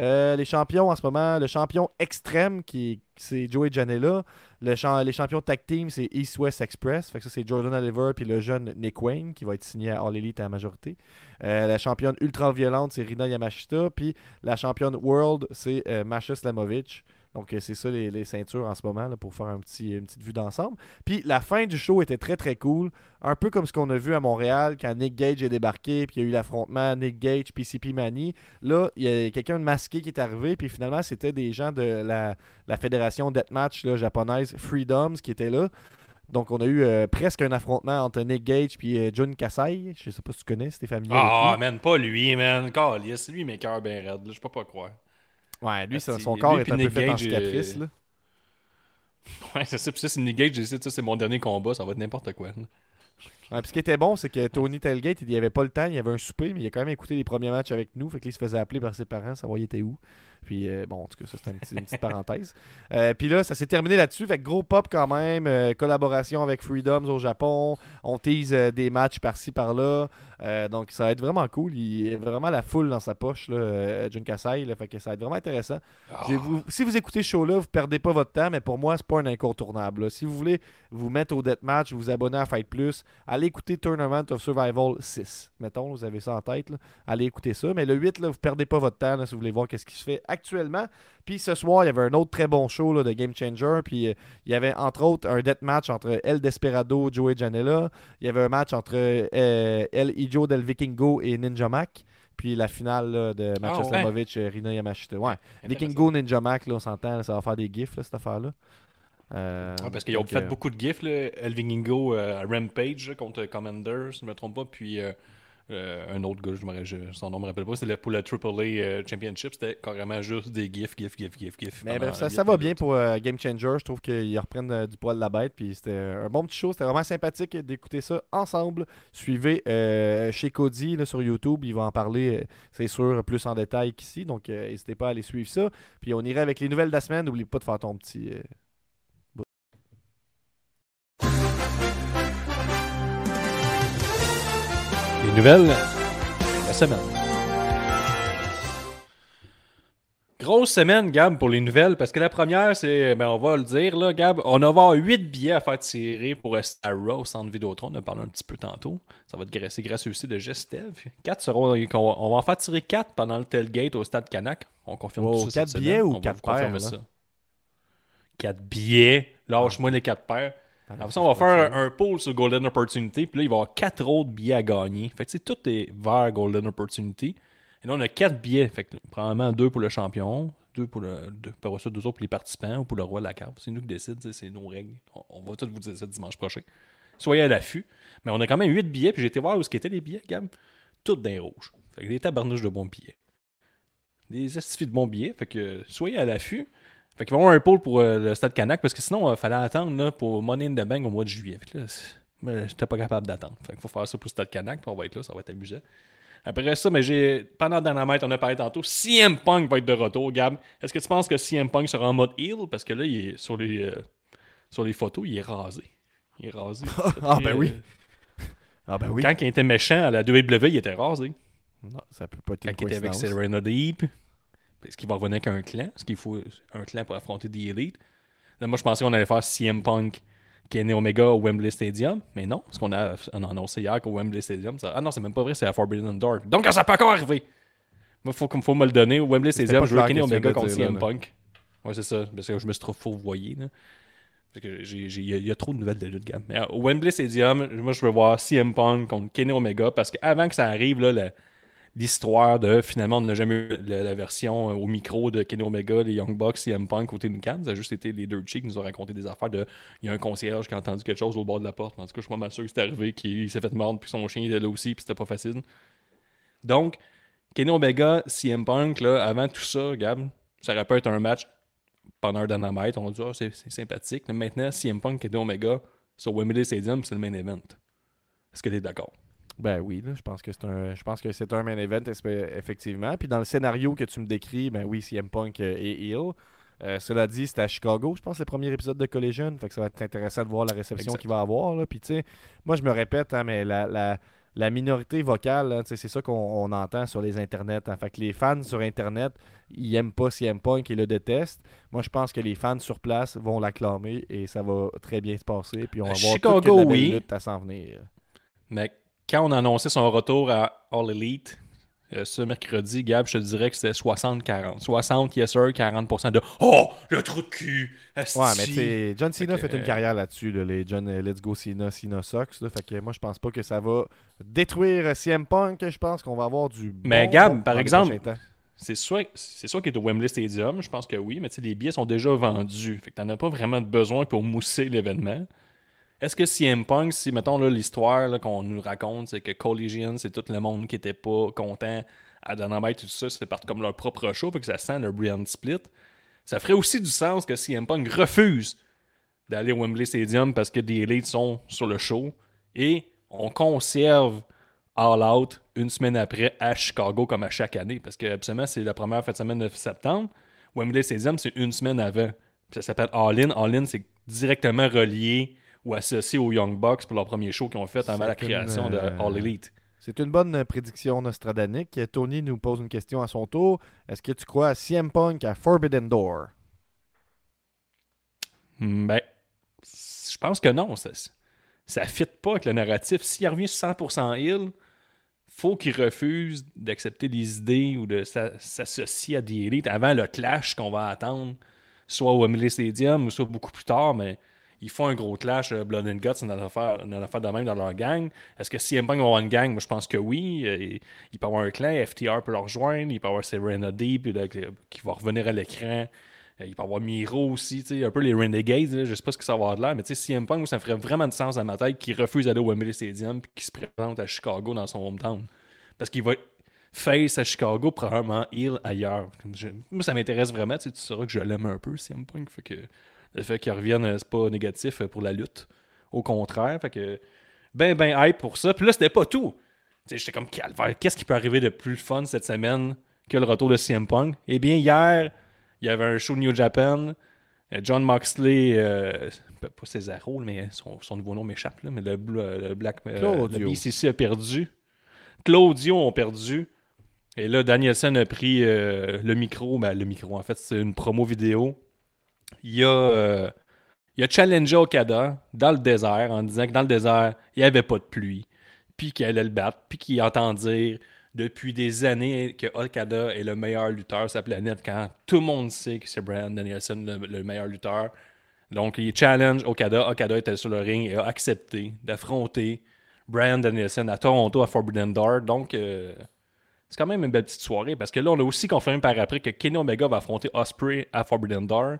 Euh, les champions en ce moment, le champion extrême, qui c'est Joey Janela. Les champions tag team, c'est East West Express. Fait que ça, c'est Jordan Oliver puis le jeune Nick Wayne, qui va être signé à All Elite à la majorité. Euh, la championne ultra violente, c'est Rina Yamashita. Puis la championne World, c'est euh, Masha Slamovic. Donc, euh, c'est ça les, les ceintures en ce moment là, pour faire un petit, une petite vue d'ensemble. Puis la fin du show était très très cool. Un peu comme ce qu'on a vu à Montréal quand Nick Gage est débarqué, puis il y a eu l'affrontement Nick Gage, PCP Manny. Là, il y a quelqu'un de masqué qui est arrivé, puis finalement, c'était des gens de la, la fédération Deathmatch là, japonaise Freedoms qui étaient là. Donc, on a eu euh, presque un affrontement entre Nick Gage et Jun Kasai. Je sais pas si tu connais, c'était familier. avec Ah, lui. man, pas lui, man. Calice, lui, mes cœurs bien raides. Je peux pas croire. Ouais, lui, son, Asti, son lui corps est un peu Nick fait en Gage, cicatrice. euh, là. Ouais, c'est ça. Puis ça, c'est Nick Gage. ça, c'est mon dernier combat. Ça va être n'importe quoi. là. Ouais, puis ce qui était bon, c'est que Tony Tailgate, il n'y avait pas le temps, il y avait un souper, mais il a quand même écouté les premiers matchs avec nous. Fait qu'il se faisait appeler par ses parents, savoir il était où. Puis euh, bon, en tout cas, ça c'était une petite parenthèse. *laughs* Euh, puis là, ça s'est terminé là-dessus. Fait que gros pop quand même. euh, collaboration avec Freedoms au Japon. On tease euh, des matchs par-ci par-là. Euh, donc ça va être vraiment cool. Il a vraiment la foule dans sa poche, là, euh, Jun Kasai. là. fait que ça va être vraiment intéressant. Ah. Vous- si vous écoutez ce show-là, vous perdez pas votre temps, mais pour moi, c'est pas un incontournable. là. Si vous voulez vous mettre au Deathmatch, vous abonner à Fight Plus, allez écouter Tournament of Survival 6. Mettons, vous avez ça en tête. là. Allez écouter ça. Mais le 8, là, vous perdez pas votre temps si vous voulez voir qu'est-ce qui se fait actuellement. Puis ce soir, il y avait un autre très bon show là, de Game Changer. Puis euh, il y avait entre autres un deathmatch entre El Desperado, Joey Janela. Il y avait un match entre euh, El Ijo del Vikingo et Ninja Mac. Puis la finale là, de Matcha Ah ouais. Slamovic et Rina Yamashita. Ouais. Vikingo, Ninja Mac, là, on s'entend, ça va faire des gifs, là, cette affaire-là. Euh, Ouais, parce qu'ils ont fait euh, beaucoup de gifs, là. Elvingingo euh, à Rampage là, contre Commander, si je ne me trompe pas, puis euh, un autre gars, je son nom ne me rappelle pas, c'était pour la AAA euh, Championship, c'était carrément juste des gifs, gifs, gifs, gifs, gifs. Mais bref, ça, ça va bien pour euh, Game Changer. Je trouve qu'ils reprennent euh, du poil de la bête. Puis c'était un bon petit show. C'était vraiment sympathique d'écouter ça ensemble. Suivez chez Cody là, sur YouTube. Il va en parler, c'est sûr, plus en détail qu'ici. Donc, n'hésitez pas à aller suivre ça. Puis on irait avec les nouvelles de la semaine. N'oublie pas de faire ton petit. nouvelles la semaine. Grosse semaine, Gab, pour les nouvelles, parce que la première, c'est, ben, on va le dire, là, Gab, on va avoir 8 billets à faire tirer pour euh, Star Row, Centre Vidéotron, on en parlé un petit peu tantôt. Ça va être c'est grâce aussi de Gestev. 4 seront, euh, on va en faire tirer 4 pendant le tailgate au Stade Canac. On confirme tout ça 4 cette billets semaine. ou on 4 paires? 4 billets. Lâche-moi les 4 paires. Après ça, on va faire un, un poll sur Golden Opportunity. Puis là, il va y avoir 4 autres billets à gagner. Fait que tout est vers Golden Opportunity. Et là, on a 4 billets. Fait que probablement 2 pour le champion, 2 pour le. Deux, après ça, 2 autres pour les participants ou pour le roi de la carte. C'est nous qui sais, c'est nos règles. On, on va tout vous dire ça dimanche prochain. Soyez à l'affût. Mais on a quand même 8 billets. Puis j'ai été voir où étaient les billets, Gab. Toutes d'un rouge. Fait que des tabarnouches de bons billets. Des estifs de bons billets. Fait que soyez à l'affût. Fait qu'il va y avoir un pôle pour euh, le Stade Canac parce que sinon, il fallait attendre là, pour Money in the Bank au mois de juillet. Ben, j'étais pas capable d'attendre. Fait qu'il faut faire ça pour le Stade Canac, on va être là, ça va être amusant. Après ça, mais j'ai pendant Dynamite, on a parlé tantôt, CM Punk va être de retour, Gab. Est-ce que tu penses que CM Punk sera en mode heal? Parce que là, il est sur les, euh, sur les photos, il est rasé. Il est rasé. *laughs* Ah, ben oui. euh, Ah ben oui. Quand il était méchant à la WWE, il était rasé. Non, ça peut pas être Quand il était avec. Serena Deep, est-ce qu'il va revenir avec un clan? Est-ce qu'il faut un clan pour affronter The Elite? Là, moi, je pensais qu'on allait faire CM Punk, Kenny Omega au Wembley Stadium, mais non, parce qu'on a, on a annoncé hier qu'au Wembley Stadium, ça- ah non, c'est même pas vrai, c'est à Forbidden Door. Donc, ça peut encore arriver. Moi, il faut, faut me le donner. Au Wembley Stadium, je veux Kenny Omega contre CM Punk. Ouais, c'est ça, parce que je me suis trop fourvoyé. Là. Parce que j'ai- j'ai- Il y, y a trop de nouvelles de lutte, gamme. Mais euh, au Wembley Stadium, moi, je veux voir CM Punk contre Kenny Omega parce qu'avant que ça arrive, là, la- l'histoire de finalement, on n'a jamais eu la, version euh, au micro de Kenny Omega, les Young Bucks, CM Punk au Tin Ça a juste été les deux chicks qui nous ont raconté des affaires de. Il y a un concierge qui a entendu quelque chose au bord de la porte. En tout cas, je suis pas mal sûr que c'est arrivé, qu'il s'est fait mordre, puis son chien était là aussi, puis c'était pas facile. Donc, Kenny Omega, CM Punk, là, avant tout ça, Gab, ça aurait pu être un match pendant un dynamite. On dire, Ah, c'est c'est sympathique. Mais maintenant, CM Punk, Kenny Omega, sur Wembley Stadium, c'est le main event. Est-ce que tu es d'accord? Ben oui, là, je pense que c'est un, je pense que c'est un main event effectivement. Puis dans le scénario que tu me décris, ben oui, CM Punk euh, est heel. Euh, cela dit, c'est à Chicago, je pense, le premier épisode de Collision. Fait que ça va être intéressant de voir la réception qu'il va avoir. Là. Puis tu sais, moi je me répète, hein, mais la, la, la minorité vocale, c'est ça qu'on on entend sur les internets. hein. Fait que les fans sur Internet, ils aiment pas CM Punk, ils le détestent. Moi, je pense que les fans sur place vont l'acclamer et ça va très bien se passer. Puis on va voir Chicago, toute la belle oui. lutte à s'en venir. Mais quand on a annoncé son retour à All Elite euh, ce mercredi, Gab, je te dirais que c'était 60-40. 60, yes sir, 40% de Oh, le trou de cul! asti. Ouais, mais tu sais, John Cena Fait que, une euh, carrière là-dessus, là, les John euh, Let's Go Cena, Cena là. fait que moi, je pense pas que ça va détruire CM Punk. Je pense qu'on va avoir du. Mais bon Gab, par exemple. C'est soit, c'est soit qu'il est au Wembley Stadium, je pense que oui, mais les billets sont déjà vendus. Fait que t'en as pas vraiment de besoin pour mousser l'événement. Est-ce que CM Punk, si, mettons, l'histoire qu'on nous raconte, c'est que Collision, c'est tout le monde qui était pas content à Dynamite, tout ça, c'est parti comme leur propre show, fait que ça sent le Brian Split. Ça ferait aussi du sens que CM Punk refuse d'aller au Wembley Stadium parce que des élites sont sur le show et on conserve All Out une semaine après à Chicago comme à chaque année parce que absolument c'est la première fin de semaine de septembre. Wembley Stadium c'est une semaine avant. Puis ça s'appelle All In. All In c'est directement relié ou associé aux Young Bucks pour leur premier show qu'ils ont fait avant la une, création de euh, All Elite. C'est une bonne euh, prédiction nostradanique. Tony nous pose une question à son tour. Est-ce que tu crois à CM Punk à Forbidden Door? Hmm, Ben, je pense que non. Ça ça fit pas avec le narratif. S'il revient 100% heal, faut qu'il refuse d'accepter des idées ou de s'a- s'associer à des élites avant le clash qu'on va attendre, soit au Wembley Stadium ou soit beaucoup plus tard, mais ils font un gros clash, euh, Blood and Guts, une affaire, une affaire de même dans leur gang. Est-ce que CM Punk va avoir une gang? Moi, je pense que oui. Euh, Il, il peut avoir un clan, FTR peut leur rejoindre, il peut avoir Serena Deep euh, qui va revenir à l'écran. Il peut avoir Miro aussi, un peu les Renegades, là, je sais pas ce que ça va avoir de l'air, mais CM Punk, ça me ferait vraiment de sens dans ma tête qu'il refuse d'aller au Wembley Stadium puis qu'il se présente à Chicago dans son hometown. Parce qu'il va face à Chicago, probablement heel ailleurs. Moi, ça m'intéresse vraiment, tu sauras que je l'aime un peu, CM Punk, fait que le fait qu'il revienne, euh, c'est pas négatif euh, pour la lutte. Au contraire, fait que ben, ben hype pour ça. Puis là, c'était pas tout. Tu sais, J'étais comme, calvaire, qu'est-ce qui peut arriver de plus fun cette semaine que le retour de CM Punk? Eh bien, hier, il y avait un show New Japan. Euh, John Moxley, euh, pas Cesaro, mais son, son nouveau nom m'échappe, là, mais le, bl- le Black euh, Claudio. le BCC a perdu. Claudio ont perdu. Et là, Danielson a pris euh, le micro. Ben, le micro, en fait, c'est une promo vidéo. Il a, euh, a challengé Okada dans le désert en disant que dans le désert, il n'y avait pas de pluie. Puis qu'il allait le battre. Puis qu'il entend dire depuis des années que Okada est le meilleur lutteur sur la planète quand tout le monde sait que c'est Brian Danielson le, le meilleur lutteur. Donc, il challenge Okada. Okada était sur le ring et a accepté d'affronter Brian Danielson à Toronto à Forbidden Door. Donc, euh, c'est quand même une belle petite soirée parce que là, on a aussi confirmé par après que Kenny Omega va affronter Osprey à Forbidden Door.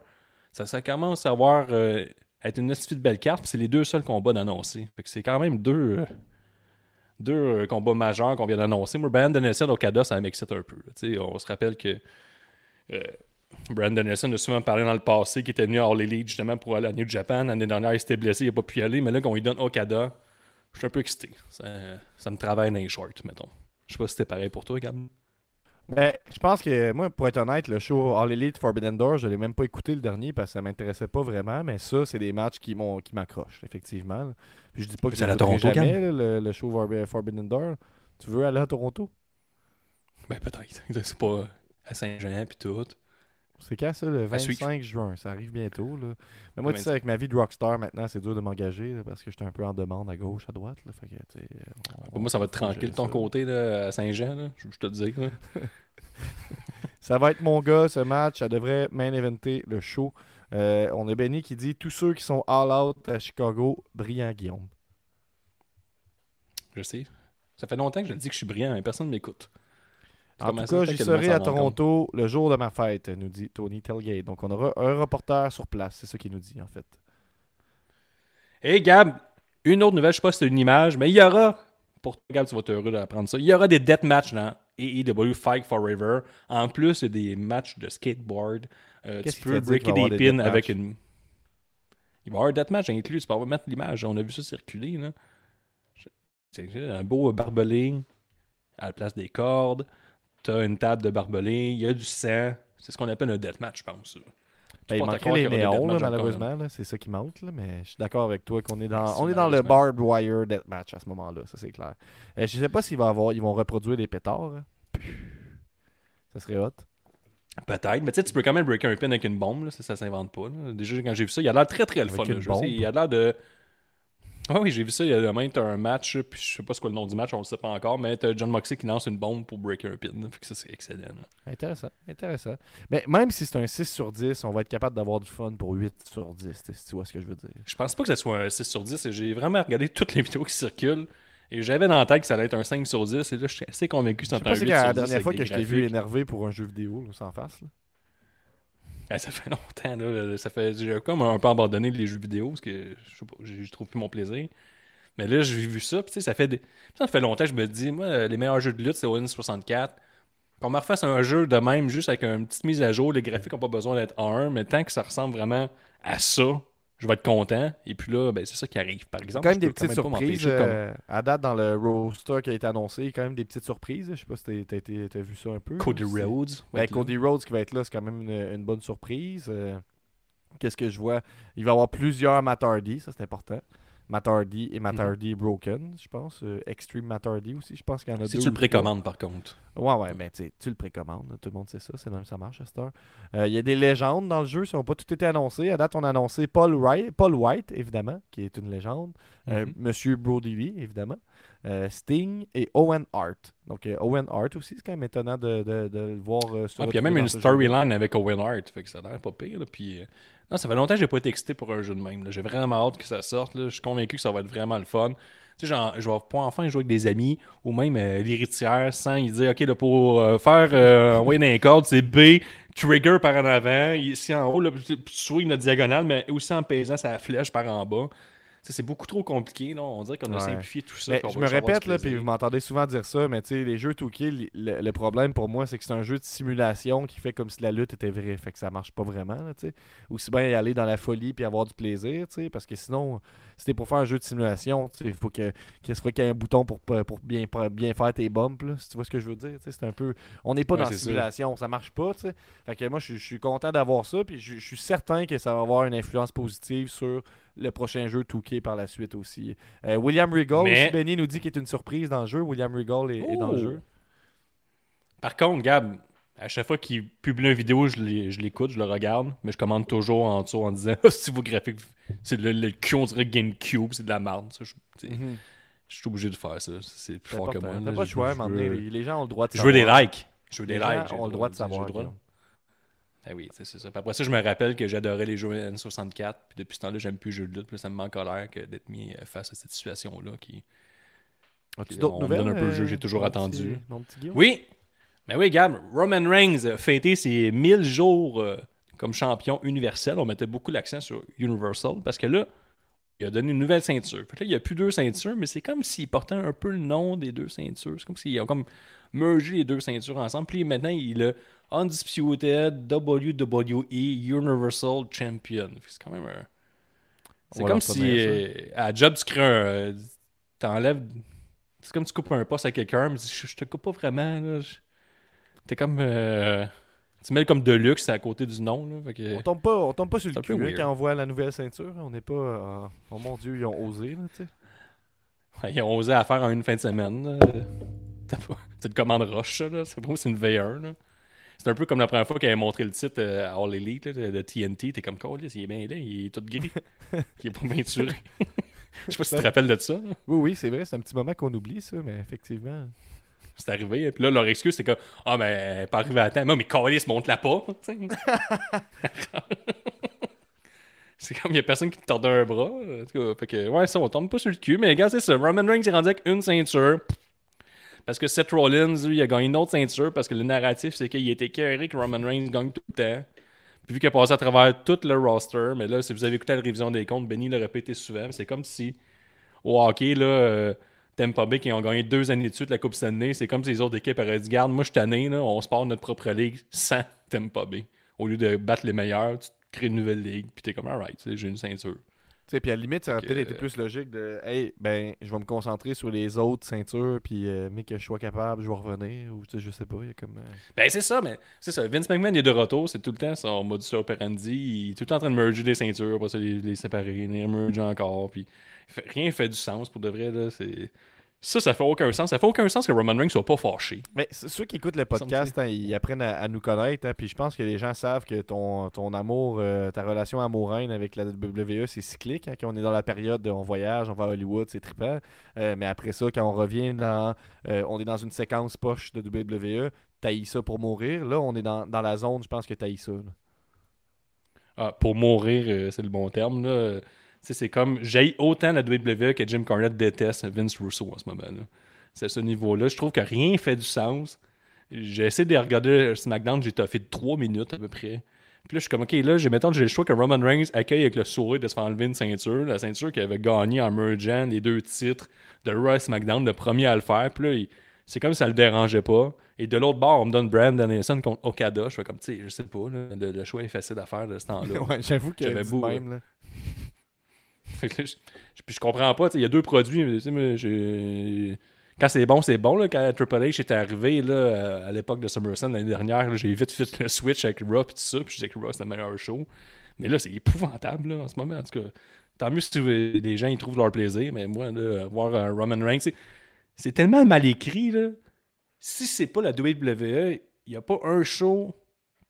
Ça, commence à avoir euh, être une petite belle carte. C'est les deux seuls combats d'annoncer. C'est quand même deux, euh, deux euh, combats majeurs qu'on vient d'annoncer. Moi, Brian Danielson Okada, ça m'excite un peu. On se rappelle que euh, Brian Danielson a souvent parlé dans le passé qu'il était venu à All Elite justement pour aller à New Japan. L'année dernière, il s'était blessé, il n'a pas pu y aller. Mais là, quand on lui donne Okada, je suis un peu excité. Ça, ça me travaille dans les shorts, mettons. Je sais pas si c'était pareil pour toi, Gab. Mais je pense que, moi, pour être honnête, le show All Elite Forbidden Door, je l'ai même pas écouté le dernier parce que ça m'intéressait pas vraiment. Mais ça, c'est des matchs qui m'ont qui m'accrochent, effectivement. Puis je dis pas que C'est à Toronto, jamais, là, le, le show Forb- Forbidden Door. Tu veux aller à Toronto? Ben peut-être. *laughs* C'est pas à Saint-Jean puis tout. C'est quand ça, le À suivre. 25 juin? Ça arrive bientôt. Là. Mais moi, tu sais, avec ma vie de rockstar maintenant, c'est dur de m'engager parce que j'étais un peu en demande à gauche, à droite. Là, fait que, tu sais, on- Moi, ça va être tranquille de ton ça. côté là, à Saint-Jean, je je te le dis. *laughs* Ça va être mon gars, ce match. Ça devrait main eventer le show. Euh, on a Benny qui dit tous ceux qui sont all out à Chicago, brillant Guillaume. Je sais. Ça fait longtemps que je dis que je suis brillant, mais personne ne m'écoute. En tout cas, j'y serai à. Toronto le jour de ma fête, nous dit Tony Telgate. Donc, on aura un reporter sur place. C'est ça qu'il nous dit, en fait. Hey Gab, une autre nouvelle, je sais pas si c'est une image, mais il y aura, pour toi Gab, tu vas être heureux d'apprendre ça, il y aura des deathmatchs dans AEW Fight Forever. En plus, il y a des matchs de skateboard. Euh, tu peux breaker des des pins avec une. Il va y avoir un deathmatch inclus, tu peux avoir mettre l'image. On a vu ça circuler. là. C'est un beau barbelé à la place des cordes. Tu as une table de barbelé, il y a du sang. C'est ce qu'on appelle un deathmatch, je pense. Ben, il manquerait les y néons, là, malheureusement. là. C'est ça qui manque. là, Mais je suis d'accord avec toi qu'on est dans, on est dans le barbed wire deathmatch à ce moment-là. Ça, c'est clair. Euh, je sais pas s'ils vont, avoir, ils vont reproduire des pétards. hein. Ça serait hot. Peut-être, mais tu sais, tu peux quand même breaker un pin avec une bombe, là, ça, ça s'invente pas. là. Déjà, quand j'ai vu ça, il a l'air très très le Avec fun. le jeu. Il a l'air de. Ah oui, j'ai vu ça, il y a même t'as un match, puis je sais pas ce qu'est le nom du match, on le sait pas encore, mais t'as John Moxley qui lance une bombe pour breaker un pin. Fait que ça, c'est excellent. là. Intéressant. Intéressant. Mais même si c'est un 6 sur 10, on va être capable d'avoir du fun pour 8 sur 10, si tu vois ce que je veux dire. Je pense pas que ça soit un 6 sur 10, et j'ai vraiment regardé toutes les vidéos qui circulent, et j'avais dans la tête que ça allait être un 5 sur 10, et là, je suis assez convaincu que sais un pas 8 si sur 10. c'est la dernière fois que je t'ai vu énervé pour un jeu vidéo, là, sans face. là. Ah, ça fait *laughs* longtemps, là. Ça fait, j'ai comme un peu abandonné les jeux vidéo parce que je, sais je, trouve plus mon plaisir. Mais là, j'ai vu ça, puis ça fait, ça fait longtemps que je me dis, moi, les meilleurs jeux de lutte, c'est Win 64. Qu'on me refasse un jeu de même, juste avec une petite mise à jour, les graphiques n'ont pas besoin d'être A1, mais tant que ça ressemble vraiment à ça, je vais être content. Et puis là, ben, c'est ça qui arrive. Par exemple, quand même je des petites surprises. comme- euh, à date, dans le roster qui a été annoncé, il y a quand même des petites surprises. Je sais pas si été- t'as vu ça un peu. Cody Rhodes. Ben. Cody Rhodes qui va être là, c'est quand même une, une bonne surprise. Euh, Qu'est-ce que je vois? Il va y avoir plusieurs Matt Hardy, ça c'est important. Matt Hardy et Mhm. Hardy Broken, je pense. Euh, Extreme Matt Hardy aussi, je pense qu'il y en a Si deux. tu le précommandes, par contre. Ouais, ouais, mais tu sais, tu le précommandes, tout le monde sait ça, c'est même ça marche à cette heure. Euh, Il y a des légendes dans le jeu, ça n'a pas tout été annoncé. À date, on a annoncé Paul, Wright, Paul White, évidemment, qui est une légende. Euh, Mhm. Monsieur Brody Lee, évidemment. Euh, Sting et Owen Hart. Donc, euh, Owen Hart aussi, c'est quand même étonnant de, de- de le voir. euh, se Ah, puis il y a même une storyline avec Owen Hart, fait que ça a l'air pas pire. là, Puis, euh, non, ça fait longtemps que j'ai pas été excité pour un jeu de même. J'ai vraiment hâte que ça sorte. Je suis convaincu que ça va être vraiment le fun. Tu sais, je vais pouvoir enfin jouer avec des amis ou même euh, l'héritière sans y dire, OK, là, pour euh, faire euh, envoyer dans les cordes, c'est B, trigger par en avant, ici en haut, là, tu tu swing la diagonale, mais aussi en pesant sa flèche par en bas. C'est beaucoup trop compliqué. là. On dirait qu'on a Ouais. simplifié tout ça. Je me répète, là, puis vous m'entendez souvent dire ça, mais les jeux 2K, li- le, le problème pour moi, c'est que c'est un jeu de simulation qui fait comme si la lutte était vraie. Fait que ça marche pas vraiment, là. Aussi bien y aller dans la folie puis avoir du plaisir, parce que sinon, si t'es pour faire un jeu de simulation, il faut que, qu'il soit qu'il y ait un bouton pour, pour bien, pour bien faire tes bumps, là, si tu vois ce que je veux dire, c'est un peu... On n'est pas Ouais, dans la simulation, ça marche pas. Fait que moi, je, suis- content d'avoir ça, puis je suis certain que ça va avoir une influence positive sur le prochain jeu 2K par la suite aussi. Euh, William Regal, Mais- aussi, Benny nous dit qu'il est une surprise dans le jeu. William Regal est, est dans le jeu. Par contre, Gab, à chaque fois qu'il publie une vidéo, je l'écoute, je le regarde, mais je commande toujours en dessous en disant *laughs* c'est vos graphiques, c'est le, le cul, on dirait GameCube, c'est de la merde. Ça, je, Mhm. je suis obligé de faire ça. C'est plus fort que moi. Là. pas le choix, veux-. Les, gens ont le droit de Je veux des savoir. likes. Je veux des Les gens likes. j'ai ont le droit de savoir. Ah oui, c'est ça. Puis après ça, je me rappelle que j'adorais les jeux N64. Puis depuis ce temps-là, j'aime plus les jeux de lutte. Puis là, ça me met en colère que d'être mis euh, face à cette situation-là. Qui... On d'autres me nouvelles? donne un peu le jeu, euh, j'ai toujours mon attendu. petit-? Oui! Mais oui, Gab, Roman Reigns a fêté ses 1000 jours euh, comme champion universel. On mettait beaucoup l'accent sur Universal parce que là, il a donné une nouvelle ceinture. Là, il n'y a plus deux ceintures, mais c'est comme s'il portait un peu le nom des deux ceintures. C'est comme s'il a comme mergé les deux ceintures ensemble. Puis maintenant, il est Undisputed WWE Universal Champion. C'est quand même un. C'est comme si euh, à job, tu crées un. euh, T'enlèves. C'est comme tu coupes un poste à quelqu'un, mais je, je te coupe pas vraiment. là. T'es comme. euh, Tu mets comme de luxe à côté du nom. Là, fait que- On tombe pas, on tombe pas sur le cul hein, quand on voit la nouvelle ceinture. On n'est pas. euh, Oh mon dieu, ils ont osé, là, tu sais. Ils ont osé à faire en une fin de semaine. *laughs* C'est une commande roche, ça, là. C'est pas c'est une VR. là. C'est un peu comme la première fois qu'ils avaient montré le titre euh, à All Elite là, de, TNT. T'es comme, Colis, il est bien là, il est tout gris. *laughs* il est pas peinturé. *laughs* Je sais pas si tu te rappelles de ça. Oui, oui, c'est vrai, c'est un petit moment qu'on oublie, ça, mais effectivement. C'est arrivé. Puis là, leur excuse, c'est que, ah, mais elle pas arrivé à temps. Non, mais Colis, monte-la pas. c'est comme, il y a personne qui te tordait un bras. En tout cas, fait que, ouais, ça, on tombe pas sur le cul. Mais regarde, c'est ça. Roman Reigns est rendu avec une ceinture. Parce que Seth Rollins, lui, il a gagné une autre ceinture parce que le narratif, c'est qu'il était carré que Roman Reigns gagne tout le temps. Puis vu qu'il a passé à travers tout le roster, mais là, si vous avez écouté la révision des comptes, Benny l'a répété souvent, c'est comme si au hockey, là, euh, Tampa qui ont gagné deux années de suite la Coupe Stanley, c'est comme si les autres équipes auraient dit Garde, moi, je suis là, on se part notre propre ligue sans Tampa Bay. Au lieu de battre les meilleurs, tu crées une nouvelle ligue, puis t'es comme, alright, j'ai une ceinture. Puis à la limite, ça aurait peut-être été plus logique de Hey, ben, je vais me concentrer sur les autres ceintures, puis euh, mais que je sois capable, je vais revenir, ou je sais pas, il y a comme. euh, Ben, c'est ça, mais c'est ça. Vince McMahon est de retour, c'est tout le temps son modus operandi. Il est tout le temps en train de merger les ceintures, après ça, les, les séparer, les merger encore. Puis rien fait du sens pour de vrai. Là, c'est... Ça, ça fait aucun sens. Ça fait aucun sens que Roman Reigns soit pas fâché. Mais ceux qui écoutent le podcast, hein, ils apprennent à, à nous connaître. hein, puis je pense que les gens savent que ton, ton amour, euh, ta relation amoureuse avec la WWE, c'est cyclique. Hein, quand on est dans la période de on voyage, on va à Hollywood, c'est trippant. Euh, mais après ça, quand on revient dans. euh, on est dans une séquence poche de WWE, t'haïs ça pour mourir. Là, on est dans, dans la zone, je pense que t'haïs ça. Ah, pour mourir, euh, c'est le bon terme. Là. C'est comme. J'ai autant la WWE que Jim Cornette déteste Vince Russo en ce moment-là. C'est à ce niveau-là. Je trouve que rien fait du sens. J'ai essayé de regarder SmackDown, j'ai toffé 3 minutes à peu près. Puis là, je suis comme, OK, là, j'ai mettons, j'ai le choix que Roman Reigns accueille avec le sourire de se faire enlever une ceinture. La ceinture qu'il avait gagnée en mergeant les deux titres de Raw et SmackDown, le premier à le faire. Puis là, il- c'est comme si ça le dérangeait pas. Et de l'autre bord, on me donne Brandon Danielson contre Okada. Je fais comme, tu sais, je sais pas, là, le, le choix est facile à faire de ce temps-là. *laughs* ouais, j'avoue que même. Là. Je, je- comprends pas. Il y a deux produits. mais, Quand c'est bon, c'est bon. Là, quand Triple H est arrivé là, à- l'époque de SummerSlam l'année dernière, j'ai vite fait le switch avec Raw et tout ça. Puis je disais que Raw c'était le meilleur show. Mais là, c'est épouvantable là, en ce moment. En tout cas, tant mieux si tu les gens ils trouvent leur plaisir. Mais moi, voir un Roman Reigns, c'est- c'est tellement mal écrit. Là. Si c'est pas la WWE, il n'y a pas un show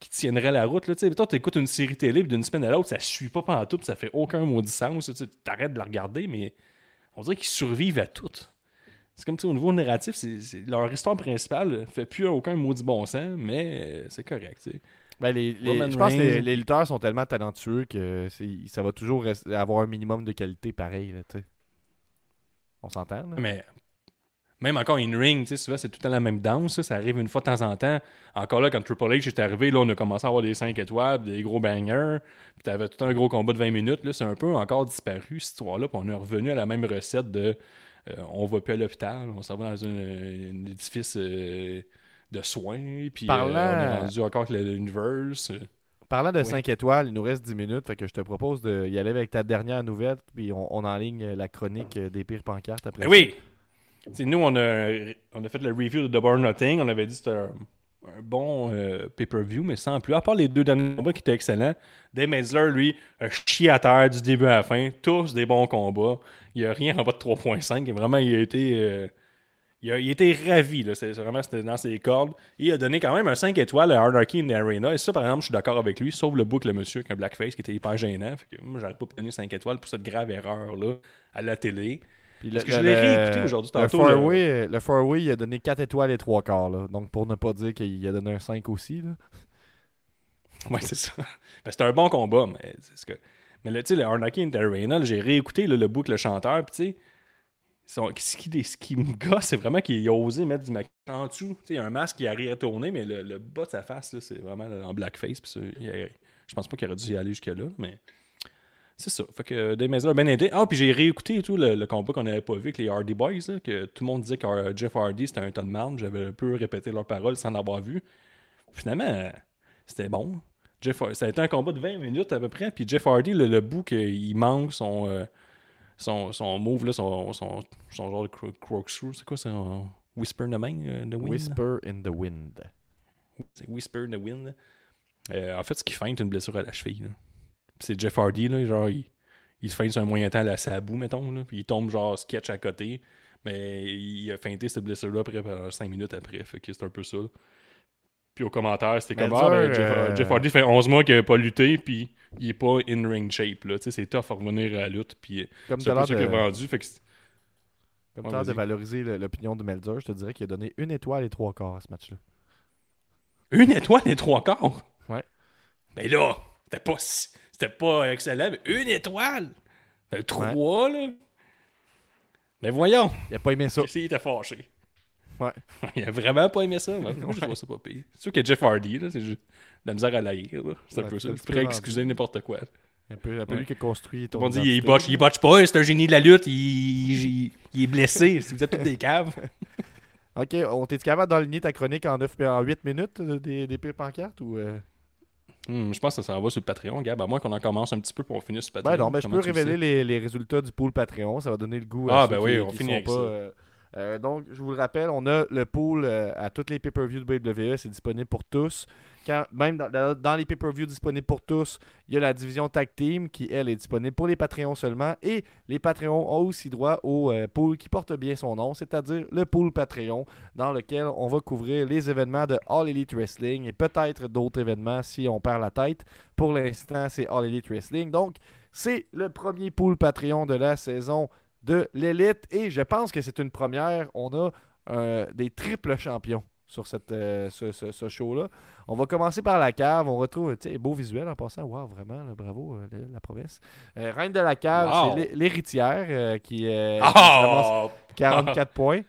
qui tiendrait la route. Là, tu sais, toi, tu écoutes une série télé, puis d'une semaine à l'autre, ça suit pas pendant tout, puis ça fait aucun maudit sens. Tu arrêtes de la regarder, mais on dirait qu'ils survivent à tout. C'est comme tu sais, au niveau narratif, leur histoire principale fait plus aucun maudit bon sens, mais euh, c'est correct. tu sais. Ben, les, les- Roman je pense que les, les lutteurs sont tellement talentueux que ça va toujours avoir un minimum de qualité pareil. là, tu sais. On s'entend? là? Mais même encore in ring, tu sais, c'est tout temps la même danse. Ça, ça arrive une fois de temps en temps. Encore là, quand Triple H est arrivé, là, on a commencé à avoir des 5 étoiles, des gros bangers. Puis t'avais tout un gros combat de 20 minutes. Là, c'est un peu encore disparu, cette histoire-là. Puis on est revenu à la même recette de euh, on va plus à l'hôpital, on s'en va dans un édifice euh, de soins. Puis euh, on est rendu encore avec l'universe. Parlant de Oui. 5 étoiles, il nous reste 10 minutes. Fait que je te propose d'y aller avec ta dernière nouvelle. Puis on, on enligne la chronique des pires pancartes après. Ben oui! Nous, on a, on a fait le review de Double Nothing. On avait dit que c'était un, bon euh, pay-per-view, mais sans plus. À part les deux derniers combats qui étaient excellents, Dave Metzler, lui, a chié à terre du début à la fin. Tous des bons combats. Il n'y a rien en bas de 3.5. Et Vraiment, il a été. euh, il, a, il était ravi. Là. C'est, vraiment c'était dans ses cordes. Il a donné quand même un 5 étoiles à Anarchy in the Arena. Et ça, par exemple, je suis d'accord avec lui, sauf le que le monsieur avec un blackface qui était hyper gênant. Fait que moi, j'aurais pas donné 5 étoiles pour cette grave erreur-là à la télé. Parce que je l'ai réécouté aujourd'hui, Le tantôt, four-way, le four-way, il a donné 4 étoiles et 3 quarts. Là. Donc, pour ne pas dire qu'il a donné un 5 aussi. Là. Ouais, c'est ça. Ben, c'était un bon combat, mais c'est ce que. Mais là, tu sais, le Arnaki Arena, j'ai réécouté là, le bout que le chanteur, puis tu sais, son- ce qui, ce qui me gosse, c'est vraiment qu'il a osé mettre du maquillage en dessous. Tu sais, il y a un masque qui arrive à tourner, mais le, le bas de sa face, c'est vraiment là, en blackface. Puis a- je pense pas qu'il aurait dû y aller jusque-là, mais c'est ça. Fait que Dave Mazur a bien aidé. Ah, puis j'ai réécouté et tout le, le combat qu'on n'avait pas vu avec les Hardy Boys, là, que tout le monde disait que euh, Jeff Hardy c'était un ton de marde. J'avais un peu répété leurs paroles sans l'avoir vu. Finalement, c'était bon. Jeff, ça a été un combat de 20 minutes à peu près. Puis Jeff Hardy, le, le bout qu'il manque son, euh, son, son move, là, son, son, son genre de cro- corkscrew, c'est quoi ça? Whisper in the, main, euh, the wind? Whisper in the wind. C'est Whisper in the wind. Euh, en fait, ce qui feinte une blessure à la cheville. là. C'est Jeff Hardy, là, genre, il, il se feinte sur un moyen temps à la sabou, mettons. Là, puis il tombe genre sketch à côté. Mais il a feinté cette blessure-là après, 5 minutes après. Fait que c'est un peu ça. Puis au commentaire, c'était comme Ah, ben, Jeff, euh, Jeff Hardy fait 11 mois qu'il n'avait pas lutté, puis il est pas in ring shape. Là. Tu sais, C'est tough à revenir à la lutte. Puis Comme c'est tu as un l'air peu ça qu'il a de, vendu. Fait que c'est- comme Ouais, de valoriser l'opinion de Melzer, je te dirais qu'il a donné une étoile et 3 quarts à ce match-là. Une étoile et trois quarts? Ouais. Mais là, c'était pas, si- c'était pas excellent, mais une étoile. Euh, Trois, là. Mais voyons, Il a pas aimé ça. il était fâché. Ouais. *laughs* il a vraiment pas aimé ça. Moi, *laughs* je trouve ça pas pire. C'est sûr que Jeff Hardy, là, c'est juste de la misère à l'haïr. là. C'est un peu ça. pourrais excuser n'importe quoi. Un peu, un peu Ouais. lui qui a construit ton monde dit, il botche, il botche pas, c'est un génie de la lutte, il, il- il est blessé. Si vous êtes tous des caves. *laughs* Ok, on t'es capable d'enligner ta chronique en, 9, en 8 minutes euh, des, des pires pancartes ou. euh? Hmm, je pense que ça s'en va sur le Patreon, Gab. À moins qu'on en commence un petit peu pour qu'on finisse sur le Ben Patreon. non, ben je peux révéler les, les résultats du pool Patreon. Ça va donner le goût Ah, à ben ceux oui, qui, on qui finit sont avec pas. ça. euh, euh, donc, je vous le rappelle, on a le pool euh, à toutes les pay-per-views de WWE. C'est disponible pour tous. Même dans les pay-per-views disponibles pour tous, il y a la division Tag Team qui, elle, est disponible pour les Patreons seulement. Et les Patreons ont aussi droit au euh, pool qui porte bien son nom, c'est-à-dire le pool Patreon, dans lequel on va couvrir les événements de All Elite Wrestling et peut-être d'autres événements si on perd la tête. Pour l'instant, c'est All Elite Wrestling. Donc, c'est le premier pool Patreon de la saison de l'élite et je pense que c'est une première. On a euh, des triples champions sur cette, euh, ce, ce- ce show-là. On va commencer par la cave. On retrouve, tu sais, beau visuel en passant. Wow, vraiment, là, bravo, euh, la, la promesse. Euh, Reine de la cave, Wow. c'est l'hé- l'héritière qui, Oh! 44 *laughs* points.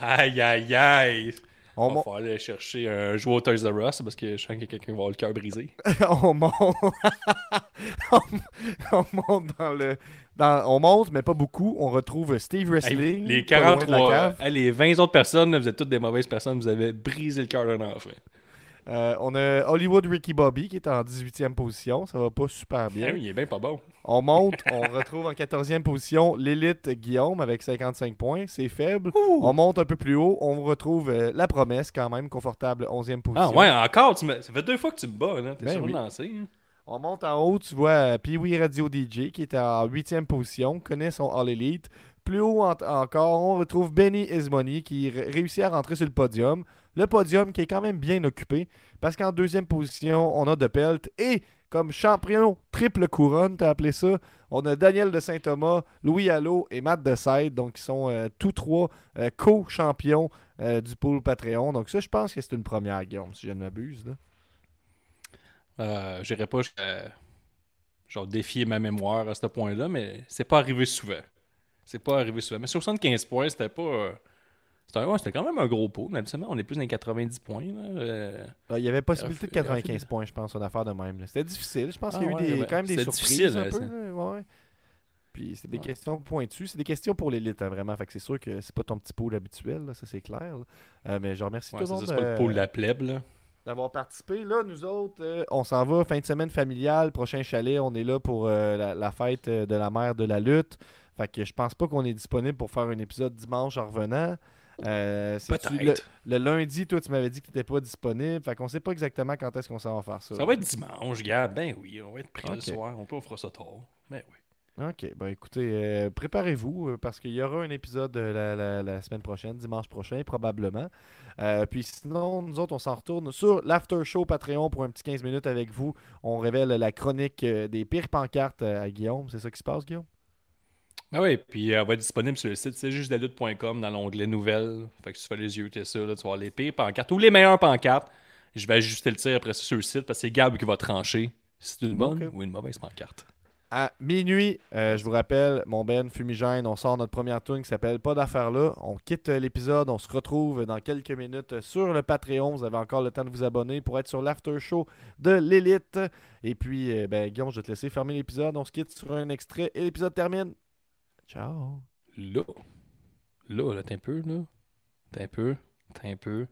Aïe, aïe, aïe! On, mon- va aller chercher un joueur au Toys R Us parce que je sens que quelqu'un va avoir le cœur brisé. *laughs* on monte. *laughs* on, on monte dans le. Dans- on monte, mais pas beaucoup. On retrouve Steve Wrestling. les pas loin de la 43, cave. hey, les 20 autres personnes, vous êtes toutes des mauvaises personnes, vous avez brisé le cœur d'un enfant. Euh, on a Hollywood Ricky Bobby qui est en 18e position. Ça va pas super bien. Ah oui, il est bien pas bon. On monte, *laughs* on retrouve en 14e position l'élite Guillaume avec 55 points. C'est faible. On monte un peu plus haut. On retrouve euh, la promesse quand même, confortable 11e Ah position. ouais, encore, tu me- ça fait deux fois que tu me bats, là. T'es Ben sur oui. le lancer. hein. On monte en haut, tu vois euh, Pee-Wee Radio DJ qui est en 8e position, connaît son All Elite. Plus haut en- encore, on retrouve Benny Ismoney qui ré- réussit à rentrer sur le podium. Le podium qui est quand même bien occupé parce qu'en deuxième position, on a De Pelt et comme champion triple couronne, t'as appelé ça, on a Daniel de Saint-Thomas, Louis Allo et Matt Deside, donc ils sont euh, tous trois euh, co-champions du pool Patreon. Donc ça, je pense que c'est une première, Guillaume, si je ne m'abuse. Euh, J'irai pas genre défier ma mémoire à ce point-là, mais c'est pas arrivé souvent. C'est pas arrivé souvent. Mais 75 points, c'était pas. euh, C'était ouais, quand même un gros pot. Mais habituellement, on est plus dans les 90 points. là. Euh, Euh, Il y avait possibilité de Rafi- 95 points, je pense, une affaire de même. C'était difficile. Je pense Ah qu'il y a eu des- quand même des surprises difficile, un hein, peu. ouais. Puis c'est des Ouais. questions pointues. C'est des questions pour l'élite, hein, vraiment. Fait que c'est sûr que c'est pas ton petit pôle habituel, là, ça c'est clair. Euh, mais je remercie ouais, tout le monde c'est pas le pôle de la plèbe, là. D'avoir participé. Là, nous autres, euh, on s'en va, fin de semaine familiale, prochain chalet. On est là pour euh, la, la fête euh, de la mère de la lutte. Fait que je pense pas qu'on est disponible pour faire un épisode dimanche en revenant. Euh, le, Peut-être. le lundi, toi, tu m'avais dit que tu n'étais pas disponible. Fait qu'on sait pas exactement quand est-ce qu'on s'en va faire ça. Ça va être dimanche, gars. Ben oui, on va être pris le soir. On peut offrir ça tard. Ben oui. OK. Ben écoutez, euh, préparez-vous euh, parce qu'il y aura un épisode euh, la, la- la semaine prochaine, dimanche prochain, probablement. Euh, puis sinon, nous autres, on s'en retourne sur l'After Show Patreon pour un petit 15 minutes avec vous. On révèle la chronique des pires pancartes à Guillaume. C'est ça qui se passe, Guillaume? Ah oui, puis elle va être disponible sur le site c'est juste lutte.com dans l'onglet nouvelles. Fait que si tu fais les yeux, t'es ça, là, tu vas voir les pires pancartes ou les meilleures pancartes. Je vais ajuster le tir après ça sur le site parce que c'est Gab qui va trancher si c'est une bonne ou une mauvaise pancarte. À minuit, euh, je vous rappelle, mon Ben Fumigène, on sort notre première tune qui s'appelle Pas d'affaires là. On quitte euh, l'épisode, on se retrouve dans quelques minutes sur le Patreon. Vous avez encore le temps de vous abonner pour être sur l'after show de l'élite. Et puis, euh, ben, Guillaume, je vais te laisser fermer l'épisode. On se quitte sur un extrait et l'épisode termine. Ciao. Là, là, là, t'es un peu, là. T'es un peu, t'es un peu.